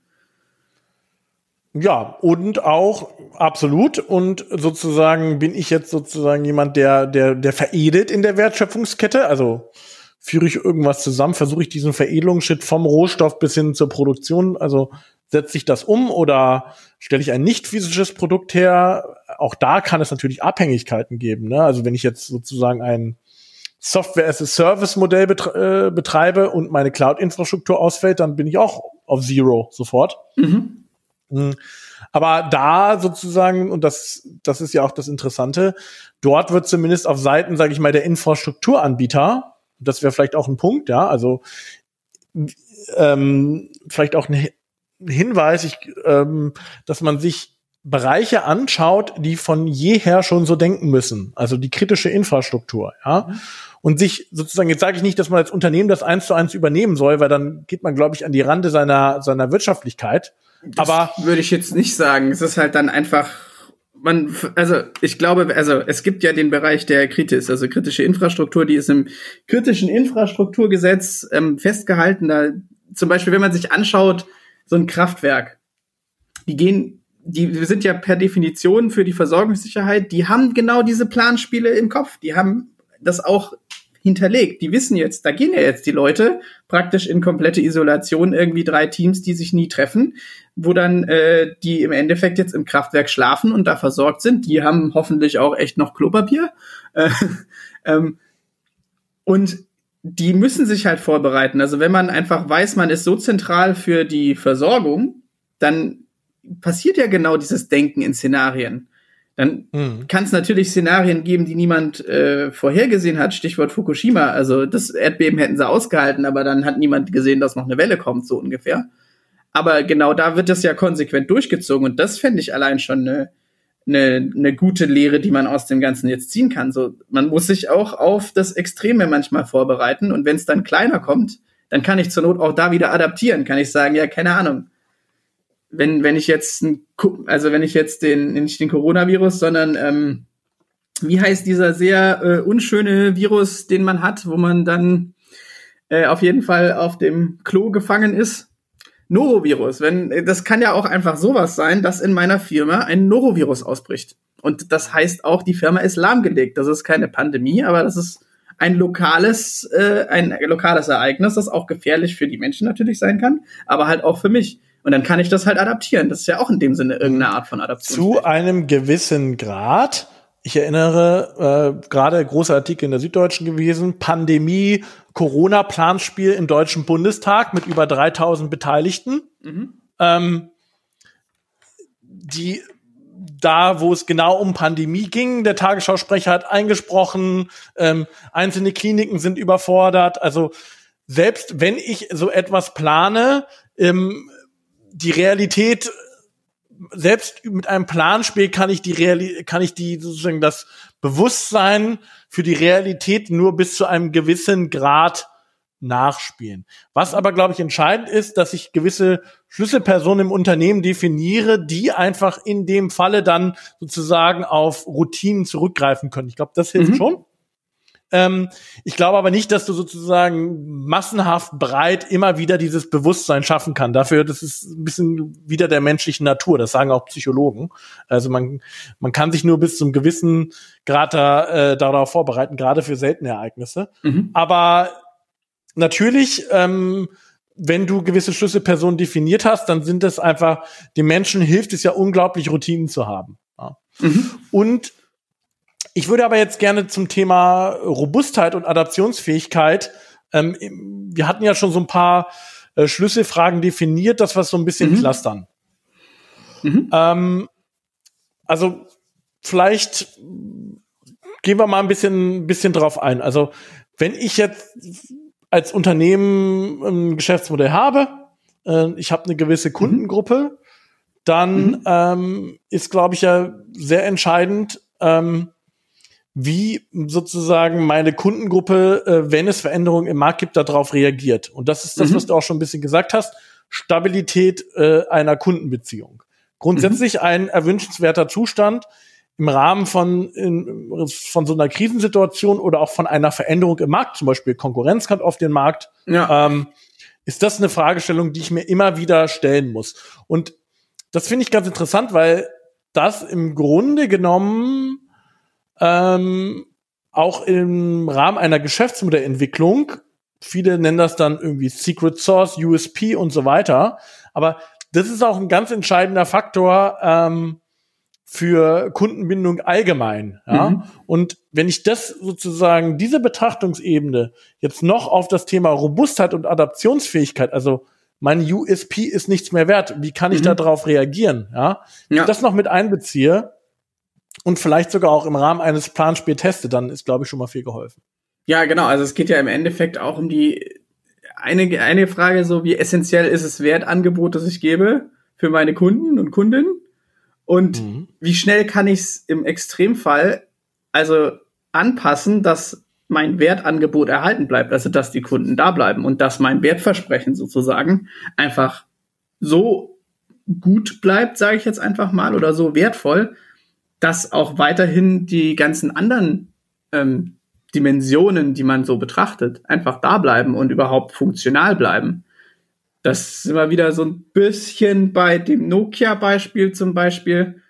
Ja, und auch absolut. Und sozusagen bin ich jetzt sozusagen jemand, der, der, der veredelt in der Wertschöpfungskette. Also führe ich irgendwas zusammen, versuche ich diesen Veredelungsschritt vom Rohstoff bis hin zur Produktion. Also setze ich das um oder stelle ich ein nicht physisches Produkt her? Auch da kann es natürlich Abhängigkeiten geben. Ne? Also wenn ich jetzt sozusagen ein Software as a Service Modell betre äh, betreibe und meine Cloud-Infrastruktur ausfällt, dann bin ich auch auf Zero sofort. Mhm. Hm. Aber da sozusagen, und das, das ist ja auch das Interessante, dort wird zumindest auf Seiten, sage ich mal, der Infrastrukturanbieter, das wäre vielleicht auch ein Punkt, ja, also ähm, vielleicht auch eine, Hinweis, ich, ähm, dass man sich Bereiche anschaut, die von jeher schon so denken müssen, also die kritische Infrastruktur, ja. Mhm. Und sich sozusagen, jetzt sage ich nicht, dass man als Unternehmen das eins zu eins übernehmen soll, weil dann geht man, glaube ich, an die Rande seiner, seiner Wirtschaftlichkeit. Das Aber würde ich jetzt nicht sagen. Es ist halt dann einfach man, also ich glaube, also es gibt ja den Bereich der Kritis, also kritische Infrastruktur, die ist im kritischen Infrastrukturgesetz ähm, festgehalten. Da zum Beispiel, wenn man sich anschaut, so ein Kraftwerk, die gehen, die sind ja per Definition für die Versorgungssicherheit, die haben genau diese Planspiele im Kopf, die haben das auch hinterlegt. Die wissen jetzt, da gehen ja jetzt die Leute praktisch in komplette Isolation, irgendwie drei Teams, die sich nie treffen, wo dann äh, die im Endeffekt jetzt im Kraftwerk schlafen und da versorgt sind. Die haben hoffentlich auch echt noch Klopapier. Äh, ähm, und die müssen sich halt vorbereiten. Also wenn man einfach weiß, man ist so zentral für die Versorgung, dann passiert ja genau dieses Denken in Szenarien. Dann mhm. kann es natürlich Szenarien geben, die niemand äh, vorhergesehen hat. Stichwort Fukushima. Also das Erdbeben hätten sie ausgehalten, aber dann hat niemand gesehen, dass noch eine Welle kommt, so ungefähr. Aber genau da wird das ja konsequent durchgezogen und das fände ich allein schon eine, eine, eine gute Lehre, die man aus dem Ganzen jetzt ziehen kann. So, man muss sich auch auf das Extreme manchmal vorbereiten und wenn es dann kleiner kommt, dann kann ich zur Not auch da wieder adaptieren. Kann ich sagen, ja, keine Ahnung wenn, wenn ich jetzt, also wenn ich jetzt den, nicht den Coronavirus, sondern ähm, wie heißt dieser sehr äh, unschöne Virus, den man hat, wo man dann äh, auf jeden Fall auf dem Klo gefangen ist? Norovirus. Wenn, das kann ja auch einfach sowas sein, dass in meiner Firma ein Norovirus ausbricht. Und das heißt auch, die Firma ist lahmgelegt. Das ist keine Pandemie, aber das ist ein lokales, äh, ein lokales Ereignis, das auch gefährlich für die Menschen natürlich sein kann, aber halt auch für mich. Und dann kann ich das halt adaptieren. Das ist ja auch in dem Sinne irgendeine Art von Adaption. Zu einem gewissen Grad. Ich erinnere, äh, gerade großer Artikel in der Süddeutschen gewesen, Pandemie, Corona-Planspiel im Deutschen Bundestag mit über 3000 Beteiligten. Mhm. Ähm, die da, wo es genau um Pandemie ging, der Tagesschausprecher hat eingesprochen, ähm, einzelne Kliniken sind überfordert. Also selbst wenn ich so etwas plane, ähm, die Realität selbst mit einem Planspiel kann ich die Realität, kann ich die sozusagen das Bewusstsein für die Realität nur bis zu einem gewissen Grad nachspielen. Was aber, glaube ich, entscheidend ist, dass ich gewisse Schlüsselpersonen im Unternehmen definiere, die einfach in dem Falle dann sozusagen auf Routinen zurückgreifen können. Ich glaube, das hilft mhm. schon. Ähm, ich glaube aber nicht, dass du sozusagen massenhaft breit immer wieder dieses Bewusstsein schaffen kann. Dafür, das ist ein bisschen wieder der menschlichen Natur. Das sagen auch Psychologen. Also man, man kann sich nur bis zum gewissen Grad da, äh, darauf vorbereiten, gerade für seltene Ereignisse. Mhm. Aber natürlich, ähm, wenn du gewisse Schlüsselpersonen definiert hast, dann sind es einfach, den Menschen hilft es ja unglaublich, Routinen zu haben. Ja. Mhm. Und ich würde aber jetzt gerne zum Thema Robustheit und Adaptionsfähigkeit. Ähm, wir hatten ja schon so ein paar äh, Schlüsselfragen definiert, das was so ein bisschen mhm. clustern. Mhm. Ähm, also vielleicht gehen wir mal ein bisschen, bisschen drauf ein. Also wenn ich jetzt als Unternehmen ein Geschäftsmodell habe, äh, ich habe eine gewisse mhm. Kundengruppe, dann mhm. ähm, ist, glaube ich, ja sehr entscheidend, ähm, wie sozusagen meine Kundengruppe, äh, wenn es Veränderungen im Markt gibt, darauf reagiert. Und das ist das, mhm. was du auch schon ein bisschen gesagt hast. Stabilität äh, einer Kundenbeziehung. Grundsätzlich mhm. ein erwünschenswerter Zustand im Rahmen von, in, von so einer Krisensituation oder auch von einer Veränderung im Markt, zum Beispiel Konkurrenz kommt auf den Markt, ja. ähm, ist das eine Fragestellung, die ich mir immer wieder stellen muss. Und das finde ich ganz interessant, weil das im Grunde genommen ähm, auch im Rahmen einer Geschäftsmodellentwicklung, viele nennen das dann irgendwie Secret Source, USP und so weiter, aber das ist auch ein ganz entscheidender Faktor ähm, für Kundenbindung allgemein. Ja? Mhm. Und wenn ich das sozusagen, diese Betrachtungsebene jetzt noch auf das Thema Robustheit und Adaptionsfähigkeit, also mein USP ist nichts mehr wert, wie kann ich mhm. darauf reagieren? Ja? Wenn ja. ich das noch mit einbeziehe, und vielleicht sogar auch im Rahmen eines Planspiel teste, dann ist, glaube ich, schon mal viel geholfen. Ja, genau. Also es geht ja im Endeffekt auch um die eine, eine Frage so, wie essentiell ist es Wertangebot, das ich gebe für meine Kunden und Kundinnen? Und mhm. wie schnell kann ich es im Extremfall also anpassen, dass mein Wertangebot erhalten bleibt, also dass die Kunden da bleiben und dass mein Wertversprechen sozusagen einfach so gut bleibt, sage ich jetzt einfach mal, oder so wertvoll, dass auch weiterhin die ganzen anderen ähm, Dimensionen, die man so betrachtet, einfach da bleiben und überhaupt funktional bleiben. Das ist immer wieder so ein bisschen bei dem Nokia-Beispiel zum Beispiel.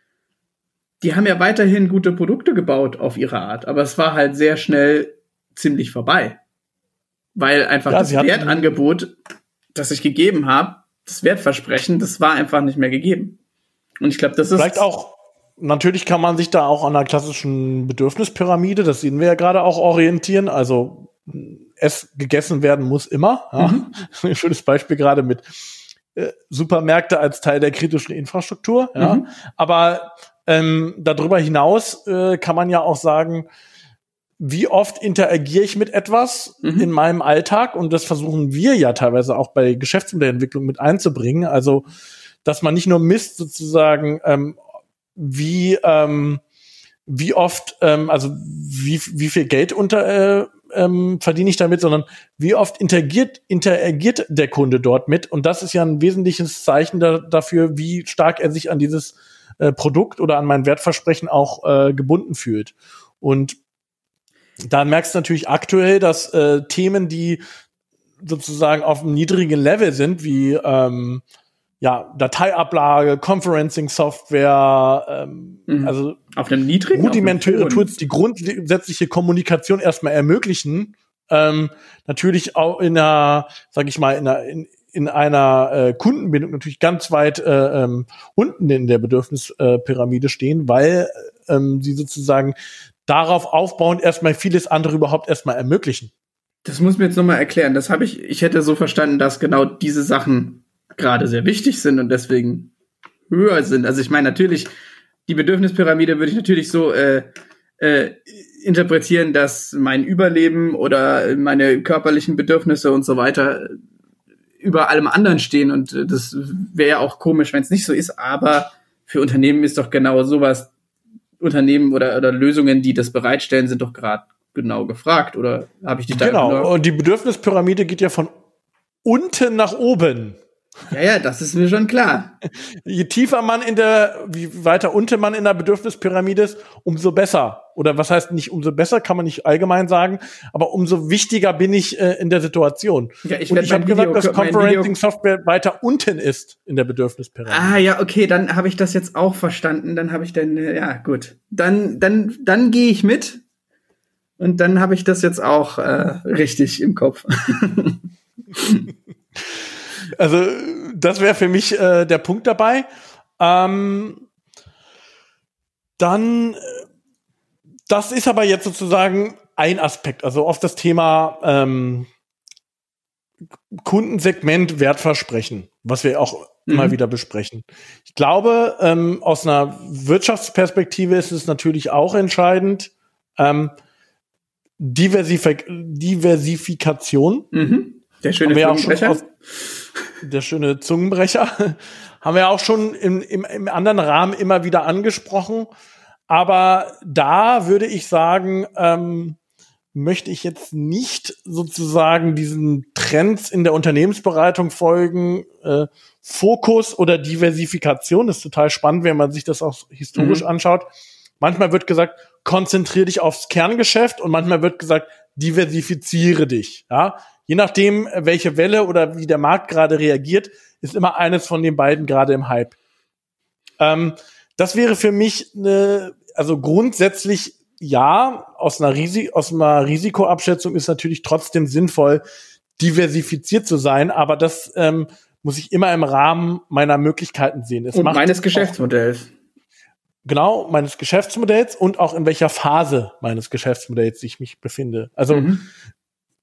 Die haben ja weiterhin gute Produkte gebaut auf ihre Art, aber es war halt sehr schnell ziemlich vorbei. Weil einfach ja, das Wertangebot, das ich gegeben habe, das Wertversprechen, das war einfach nicht mehr gegeben. Und ich glaube, das ist. Vielleicht auch, natürlich kann man sich da auch an der klassischen Bedürfnispyramide, das sehen wir ja gerade auch orientieren. Also es gegessen werden muss immer. Ja. Mhm. Ein schönes Beispiel gerade mit äh, Supermärkte als Teil der kritischen Infrastruktur. Ja. Mhm. Aber ähm, darüber hinaus äh, kann man ja auch sagen, wie oft interagiere ich mit etwas mhm. in meinem Alltag und das versuchen wir ja teilweise auch bei Geschäftsmodellentwicklung mit einzubringen. Also, dass man nicht nur misst sozusagen, ähm, wie ähm, wie oft, ähm, also wie wie viel Geld unter äh, ähm, verdiene ich damit, sondern wie oft interagiert interagiert der Kunde dort mit und das ist ja ein wesentliches Zeichen da, dafür, wie stark er sich an dieses äh, Produkt oder an mein Wertversprechen auch äh, gebunden fühlt. Und dann merkst du natürlich aktuell, dass äh, Themen, die sozusagen auf einem niedrigen Level sind, wie ähm, ja, Dateiablage, Conferencing-Software, ähm, mhm. also auf einem niedrigen rudimentäre Tools, die grundsätzliche Kommunikation erstmal ermöglichen, ähm, natürlich auch in einer, sag ich mal, in einer, in, in einer äh, Kundenbindung natürlich ganz weit äh, ähm, unten in der Bedürfnispyramide stehen, weil ähm, sie sozusagen darauf aufbauend erstmal vieles andere überhaupt erstmal ermöglichen. Das muss mir jetzt nochmal erklären. Das habe ich, ich hätte so verstanden, dass genau diese Sachen gerade sehr wichtig sind und deswegen höher sind. Also ich meine natürlich, die Bedürfnispyramide würde ich natürlich so äh, äh, interpretieren, dass mein Überleben oder meine körperlichen Bedürfnisse und so weiter über allem anderen stehen. Und das wäre ja auch komisch, wenn es nicht so ist. Aber für Unternehmen ist doch genau sowas Unternehmen oder, oder Lösungen, die das bereitstellen, sind doch gerade genau gefragt. Oder habe ich dich da Genau, und die Bedürfnispyramide geht ja von unten nach oben. Ja, ja, das ist mir schon klar. Je tiefer man in der, wie weiter unten man in der Bedürfnispyramide ist, umso besser. Oder was heißt nicht umso besser, kann man nicht allgemein sagen, aber umso wichtiger bin ich äh, in der Situation. Ja, ich Und ich habe gesagt, dass Conferencing-Software weiter unten ist in der Bedürfnispyramide. Ah, ja, okay, dann habe ich das jetzt auch verstanden. Dann habe ich dann, äh, ja, gut. Dann, dann, dann gehe ich mit. Und dann habe ich das jetzt auch äh, richtig im Kopf. Also, das wäre für mich äh, der Punkt dabei. Ähm, dann, das ist aber jetzt sozusagen ein Aspekt, also oft das Thema ähm, Kundensegment Wertversprechen, was wir auch mhm. immer wieder besprechen. Ich glaube, ähm, aus einer Wirtschaftsperspektive ist es natürlich auch entscheidend, ähm, Diversifik Diversifikation. Mhm. Der schöne Zungenbrecher. Der schöne Zungenbrecher. Haben wir auch schon im, im, im anderen Rahmen immer wieder angesprochen. Aber da würde ich sagen, ähm, möchte ich jetzt nicht sozusagen diesen Trends in der Unternehmensberatung folgen. Äh, Fokus oder Diversifikation ist total spannend, wenn man sich das auch historisch mhm. anschaut. Manchmal wird gesagt, konzentriere dich aufs Kerngeschäft und manchmal wird gesagt, diversifiziere dich. Ja, je nachdem, welche Welle oder wie der Markt gerade reagiert, ist immer eines von den beiden gerade im Hype. Ähm, das wäre für mich eine, also grundsätzlich ja, aus einer, Risi aus einer Risikoabschätzung ist natürlich trotzdem sinnvoll, diversifiziert zu sein, aber das ähm, muss ich immer im Rahmen meiner Möglichkeiten sehen. Es und meines Geschäftsmodells. Genau, meines Geschäftsmodells und auch in welcher Phase meines Geschäftsmodells ich mich befinde. Also mhm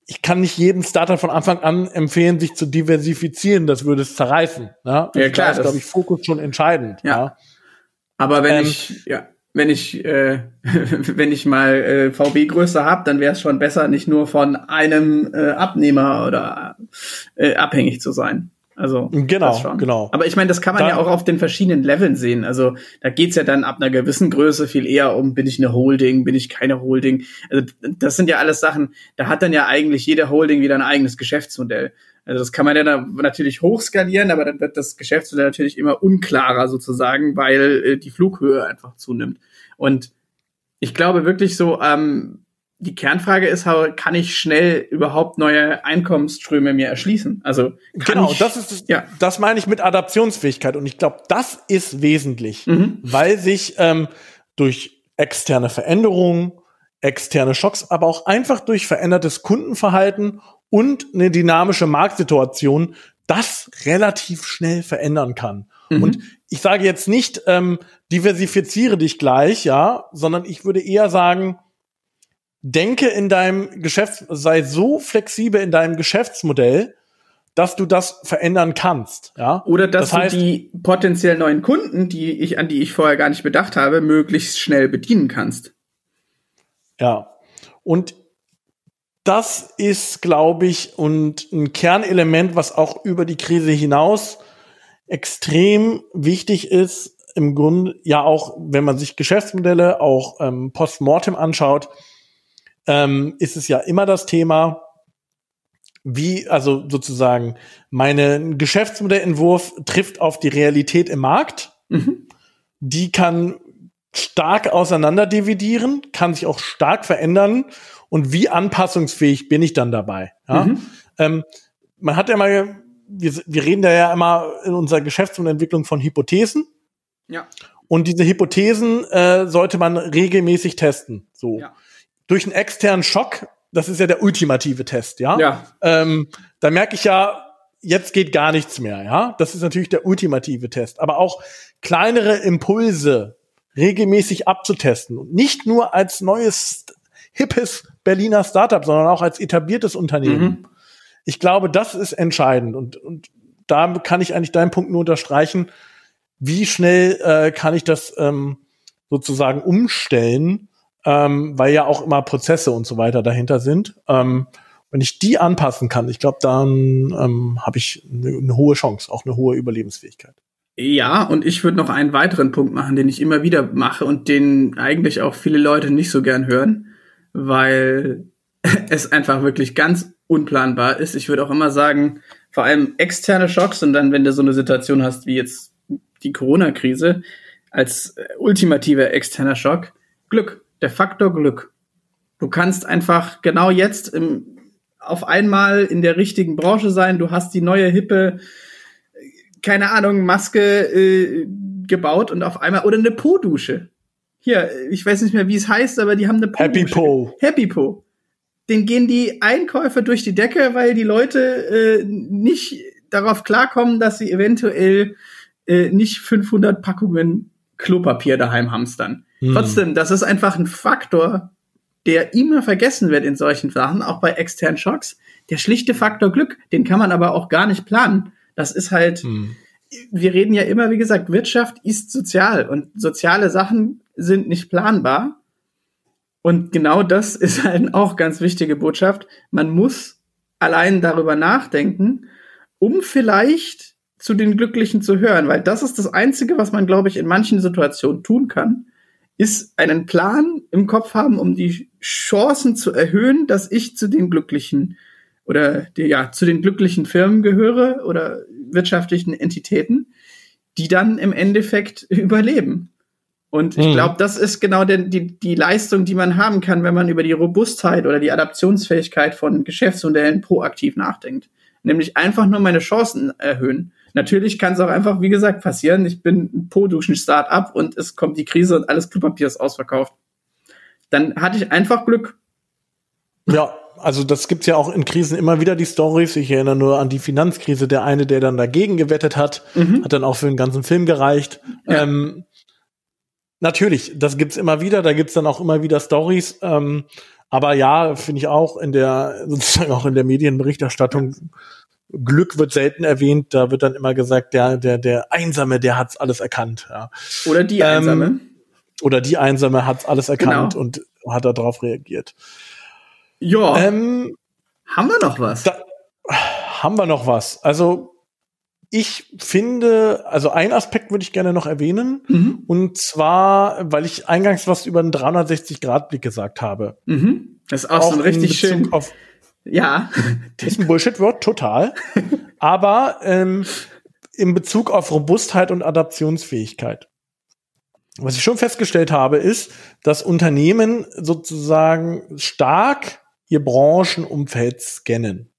ich kann nicht jedem Starter von Anfang an empfehlen, sich zu diversifizieren. Das würde es zerreißen. Ne? Ja, klar. Da ist, glaube ich, Fokus schon entscheidend. Ja. ja. Aber wenn ähm, ich, ja. wenn ich äh, wenn ich mal äh, VW Größe habe, dann wäre es schon besser, nicht nur von einem äh, Abnehmer oder äh, abhängig zu sein. Also genau, genau. Aber ich meine, das kann man da, ja auch auf den verschiedenen Leveln sehen. Also da geht's ja dann ab einer gewissen Größe viel eher um, bin ich eine Holding, bin ich keine Holding. Also das sind ja alles Sachen, da hat dann ja eigentlich jede Holding wieder ein eigenes Geschäftsmodell. Also das kann man ja dann natürlich hochskalieren, aber dann wird das Geschäftsmodell natürlich immer unklarer sozusagen, weil äh, die Flughöhe einfach zunimmt. Und ich glaube wirklich so, ähm, die Kernfrage ist, kann ich schnell überhaupt neue Einkommensströme mir erschließen? Also genau, ich, das ist ja. das meine ich mit Adaptionsfähigkeit und ich glaube, das ist wesentlich, mhm. weil sich ähm, durch externe Veränderungen, externe Schocks, aber auch einfach durch verändertes Kundenverhalten und eine dynamische Marktsituation das relativ schnell verändern kann. Mhm. Und ich sage jetzt nicht, ähm, diversifiziere dich gleich, ja, sondern ich würde eher sagen, denke in deinem Geschäft, sei so flexibel in deinem Geschäftsmodell, dass du das verändern kannst, ja. Oder dass das heißt, du die potenziell neuen Kunden, die ich, an die ich vorher gar nicht bedacht habe, möglichst schnell bedienen kannst. Ja. Und das ist, glaube ich, und ein Kernelement, was auch über die Krise hinaus extrem wichtig ist, im Grunde ja auch, wenn man sich Geschäftsmodelle auch ähm, postmortem anschaut, ähm, ist es ja immer das Thema, wie, also sozusagen, meine Geschäftsmodellentwurf trifft auf die Realität im Markt. Mhm. Die kann stark auseinanderdividieren, kann sich auch stark verändern. Und wie anpassungsfähig bin ich dann dabei? Ja? Mhm. Ähm, man hat ja mal, wir, wir reden da ja immer in unserer Geschäftsmodellentwicklung von Hypothesen. Ja. Und diese Hypothesen äh, sollte man regelmäßig testen. So. Ja durch einen externen Schock, das ist ja der ultimative Test, ja. Ja. Ähm, da merke ich ja, jetzt geht gar nichts mehr, ja. Das ist natürlich der ultimative Test. Aber auch kleinere Impulse regelmäßig abzutesten und nicht nur als neues hippes Berliner Startup, sondern auch als etabliertes Unternehmen. Mhm. Ich glaube, das ist entscheidend und, und da kann ich eigentlich deinen Punkt nur unterstreichen. Wie schnell äh, kann ich das ähm, sozusagen umstellen? Ähm, weil ja auch immer Prozesse und so weiter dahinter sind. Ähm, wenn ich die anpassen kann, ich glaube, dann ähm, habe ich eine, eine hohe Chance, auch eine hohe Überlebensfähigkeit. Ja, und ich würde noch einen weiteren Punkt machen, den ich immer wieder mache und den eigentlich auch viele Leute nicht so gern hören, weil es einfach wirklich ganz unplanbar ist. Ich würde auch immer sagen, vor allem externe Schocks und dann, wenn du so eine Situation hast wie jetzt die Corona-Krise, als ultimativer externer Schock, Glück der Faktor Glück. Du kannst einfach genau jetzt im, auf einmal in der richtigen Branche sein. Du hast die neue hippe, keine Ahnung, Maske äh, gebaut und auf einmal oder eine Po-Dusche. Hier, ich weiß nicht mehr, wie es heißt, aber die haben eine Po. Happy Po. Happy Po. Den gehen die Einkäufe durch die Decke, weil die Leute äh, nicht darauf klarkommen, dass sie eventuell äh, nicht 500 Packungen Klopapier daheim hamstern. Hm. Trotzdem, das ist einfach ein Faktor, der immer vergessen wird in solchen Sachen, auch bei externen Schocks. Der schlichte Faktor Glück, den kann man aber auch gar nicht planen. Das ist halt, hm. wir reden ja immer, wie gesagt, Wirtschaft ist sozial und soziale Sachen sind nicht planbar. Und genau das ist halt auch ganz wichtige Botschaft. Man muss allein darüber nachdenken, um vielleicht zu den Glücklichen zu hören, weil das ist das Einzige, was man, glaube ich, in manchen Situationen tun kann, ist einen Plan im Kopf haben, um die Chancen zu erhöhen, dass ich zu den glücklichen oder die, ja, zu den glücklichen Firmen gehöre oder wirtschaftlichen Entitäten, die dann im Endeffekt überleben. Und ich mhm. glaube, das ist genau die, die, die Leistung, die man haben kann, wenn man über die Robustheit oder die Adaptionsfähigkeit von Geschäftsmodellen proaktiv nachdenkt. Nämlich einfach nur meine Chancen erhöhen. Natürlich kann es auch einfach, wie gesagt, passieren. Ich bin ein Po-Duschen-Start-up und es kommt die Krise und alles Klopapier ist ausverkauft. Dann hatte ich einfach Glück. Ja, also das gibt's ja auch in Krisen immer wieder die Stories. Ich erinnere nur an die Finanzkrise. Der eine, der dann dagegen gewettet hat, mhm. hat dann auch für den ganzen Film gereicht. Ja. Ähm, natürlich, das gibt's immer wieder. Da gibt's dann auch immer wieder Stories. Ähm, aber ja, finde ich auch in der sozusagen auch in der Medienberichterstattung Glück wird selten erwähnt, da wird dann immer gesagt, der, der, der Einsame, der hat's alles erkannt. Ja. Oder die ähm, Einsame. oder die Einsame hat alles erkannt genau. und hat darauf reagiert. Ja. Ähm, haben wir noch was? Da, haben wir noch was? Also ich finde, also ein Aspekt würde ich gerne noch erwähnen. Mhm. Und zwar, weil ich eingangs was über den 360-Grad-Blick gesagt habe. Mhm. Das ist auch, auch so ein richtig schön. Auf, ja. Ist ein Bullshit-Wort, total. Aber ähm, in Bezug auf Robustheit und Adaptionsfähigkeit. Was ich schon festgestellt habe, ist, dass Unternehmen sozusagen stark ihr Branchenumfeld scannen.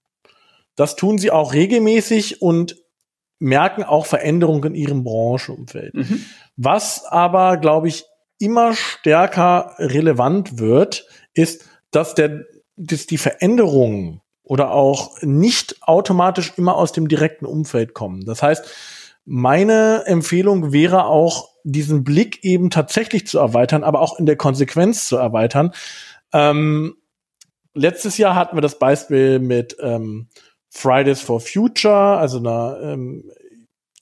Das tun sie auch regelmäßig und merken auch Veränderungen in ihrem Branchenumfeld. Mhm. Was aber, glaube ich, immer stärker relevant wird, ist, dass der, dass die Veränderungen oder auch nicht automatisch immer aus dem direkten Umfeld kommen. Das heißt, meine Empfehlung wäre auch, diesen Blick eben tatsächlich zu erweitern, aber auch in der Konsequenz zu erweitern. Ähm, letztes Jahr hatten wir das Beispiel mit ähm, Fridays for Future, also einer ähm,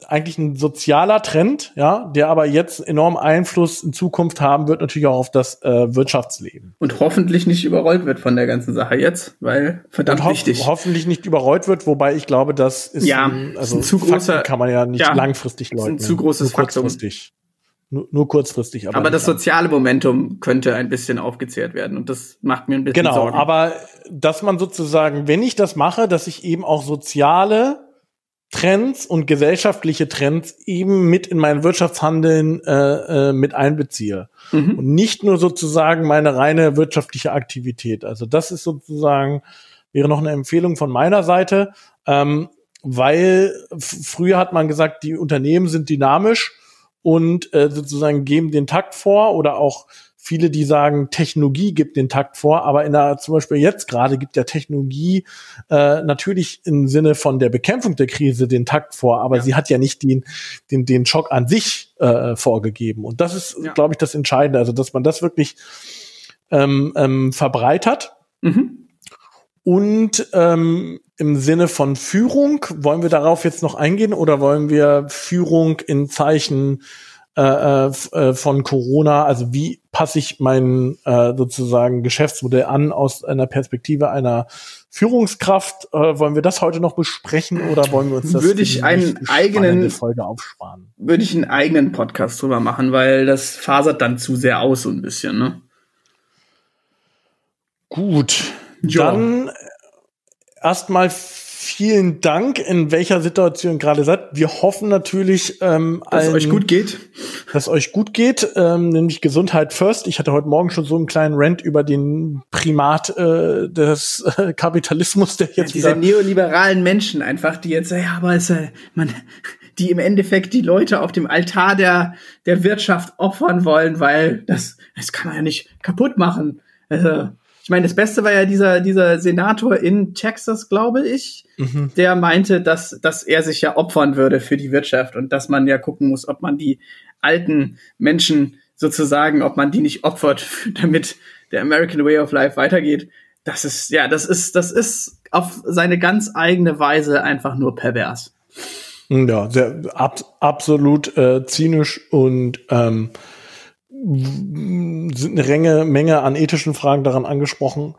eigentlich ein sozialer Trend, ja, der aber jetzt enorm Einfluss in Zukunft haben wird, natürlich auch auf das äh, Wirtschaftsleben. Und hoffentlich nicht überrollt wird von der ganzen Sache jetzt, weil verdammt ho wichtig. Hoffentlich nicht überrollt wird, wobei ich glaube, das ist, ja, ein, also ist ein zu großer, kann man ja nicht ja, langfristig leugnen. Ist ein zu großes Faktum. Kurzfristig. Nur, nur kurzfristig. Aber, aber das soziale Momentum könnte ein bisschen aufgezehrt werden und das macht mir ein bisschen genau, Sorgen. Genau, aber dass man sozusagen, wenn ich das mache, dass ich eben auch soziale Trends und gesellschaftliche Trends eben mit in mein Wirtschaftshandeln äh, äh, mit einbeziehe. Mhm. Und nicht nur sozusagen meine reine wirtschaftliche Aktivität. Also das ist sozusagen, wäre noch eine Empfehlung von meiner Seite, ähm, weil früher hat man gesagt, die Unternehmen sind dynamisch und äh, sozusagen geben den Takt vor oder auch viele, die sagen, Technologie gibt den Takt vor, aber in der, zum Beispiel jetzt gerade gibt ja Technologie äh, natürlich im Sinne von der Bekämpfung der Krise den Takt vor, aber ja. sie hat ja nicht den, den, den Schock an sich äh, vorgegeben. Und das ist, ja. glaube ich, das Entscheidende, also dass man das wirklich ähm, ähm, verbreitert. Mhm. Und ähm, im Sinne von Führung, wollen wir darauf jetzt noch eingehen oder wollen wir Führung in Zeichen äh, äh, äh, von Corona, also wie passe ich mein äh, sozusagen Geschäftsmodell an aus einer Perspektive einer Führungskraft? Äh, wollen wir das heute noch besprechen oder wollen wir uns das würde ich einen eigenen Folge aufsparen? Würde ich einen eigenen Podcast drüber machen, weil das fasert dann zu sehr aus so ein bisschen, ne? Gut, ja. dann erstmal vielen Dank, in welcher Situation gerade seid. Wir hoffen natürlich, ähm, dass es euch gut geht. Dass euch gut geht, ähm, nämlich Gesundheit first. Ich hatte heute Morgen schon so einen kleinen Rant über den Primat äh, des äh, Kapitalismus, der jetzt ja, diese neoliberalen Menschen einfach, die jetzt, ja, aber es, äh, man, die im Endeffekt die Leute auf dem Altar der der Wirtschaft opfern wollen, weil das das kann man ja nicht kaputt machen. Also, ich meine, das Beste war ja dieser, dieser Senator in Texas, glaube ich, mhm. der meinte, dass, dass er sich ja opfern würde für die Wirtschaft und dass man ja gucken muss, ob man die alten Menschen sozusagen, ob man die nicht opfert, damit der American Way of Life weitergeht. Das ist, ja, das ist, das ist auf seine ganz eigene Weise einfach nur pervers. Ja, sehr ab, absolut äh, zynisch und ähm, sind eine Menge, Menge an ethischen Fragen daran angesprochen.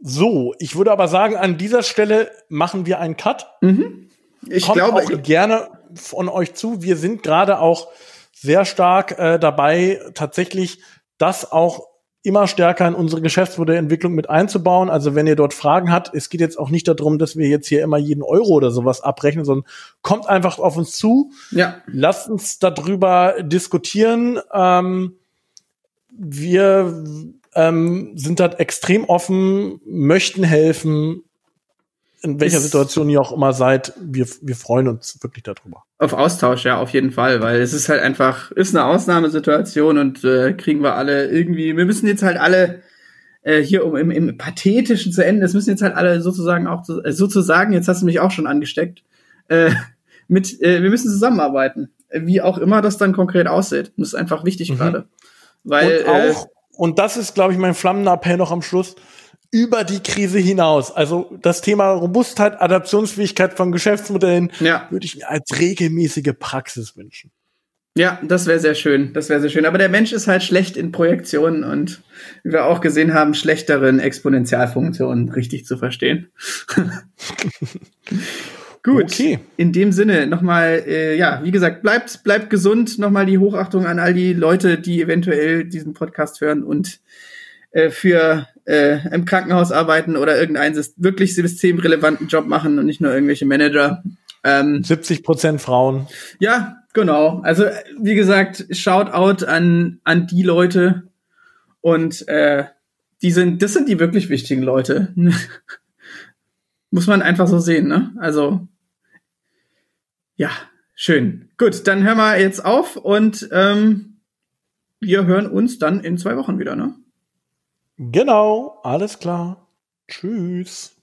So, ich würde aber sagen, an dieser Stelle machen wir einen Cut. Mhm. Ich Kommt glaube auch gerne von euch zu. Wir sind gerade auch sehr stark äh, dabei, tatsächlich das auch immer stärker in unsere Geschäftsmodellentwicklung mit einzubauen. Also wenn ihr dort Fragen habt, es geht jetzt auch nicht darum, dass wir jetzt hier immer jeden Euro oder sowas abrechnen, sondern kommt einfach auf uns zu. Ja. Lasst uns darüber diskutieren. Ähm, wir ähm, sind da extrem offen, möchten helfen, in welcher ist, Situation ihr auch immer seid. Wir, wir freuen uns wirklich darüber. Auf Austausch, ja, auf jeden Fall, weil es ist halt einfach, ist eine Ausnahmesituation und äh, kriegen wir alle irgendwie, wir müssen jetzt halt alle äh, hier um im, im Pathetischen zu enden, es müssen jetzt halt alle sozusagen auch, äh, sozusagen, jetzt hast du mich auch schon angesteckt, äh, mit, äh, wir müssen zusammenarbeiten. Wie auch immer das dann konkret aussieht. Das ist einfach wichtig mhm. gerade. Weil, und äh, auch, äh, und das ist, glaube ich, mein flammender Appell noch am Schluss, über die Krise hinaus. Also das Thema Robustheit, Adaptionsfähigkeit von Geschäftsmodellen ja. würde ich mir als regelmäßige Praxis wünschen. Ja, das wäre sehr schön. Das wäre sehr schön. Aber der Mensch ist halt schlecht in Projektionen und wie wir auch gesehen haben, schlechteren Exponentialfunktionen richtig zu verstehen. Gut. Okay. In dem Sinne nochmal, äh, ja, wie gesagt, bleibt, bleibt gesund. Nochmal die Hochachtung an all die Leute, die eventuell diesen Podcast hören und äh, für äh, im Krankenhaus arbeiten oder irgendeinen wirklich systemrelevanten Job machen und nicht nur irgendwelche Manager. Ähm, 70 Prozent Frauen. Ja, genau. Also wie gesagt, Shoutout an an die Leute und äh, die sind, das sind die wirklich wichtigen Leute. Muss man einfach so sehen, ne? Also ja, schön. Gut, dann hören wir jetzt auf und ähm, wir hören uns dann in zwei Wochen wieder, ne? Genau, alles klar. Tschüss.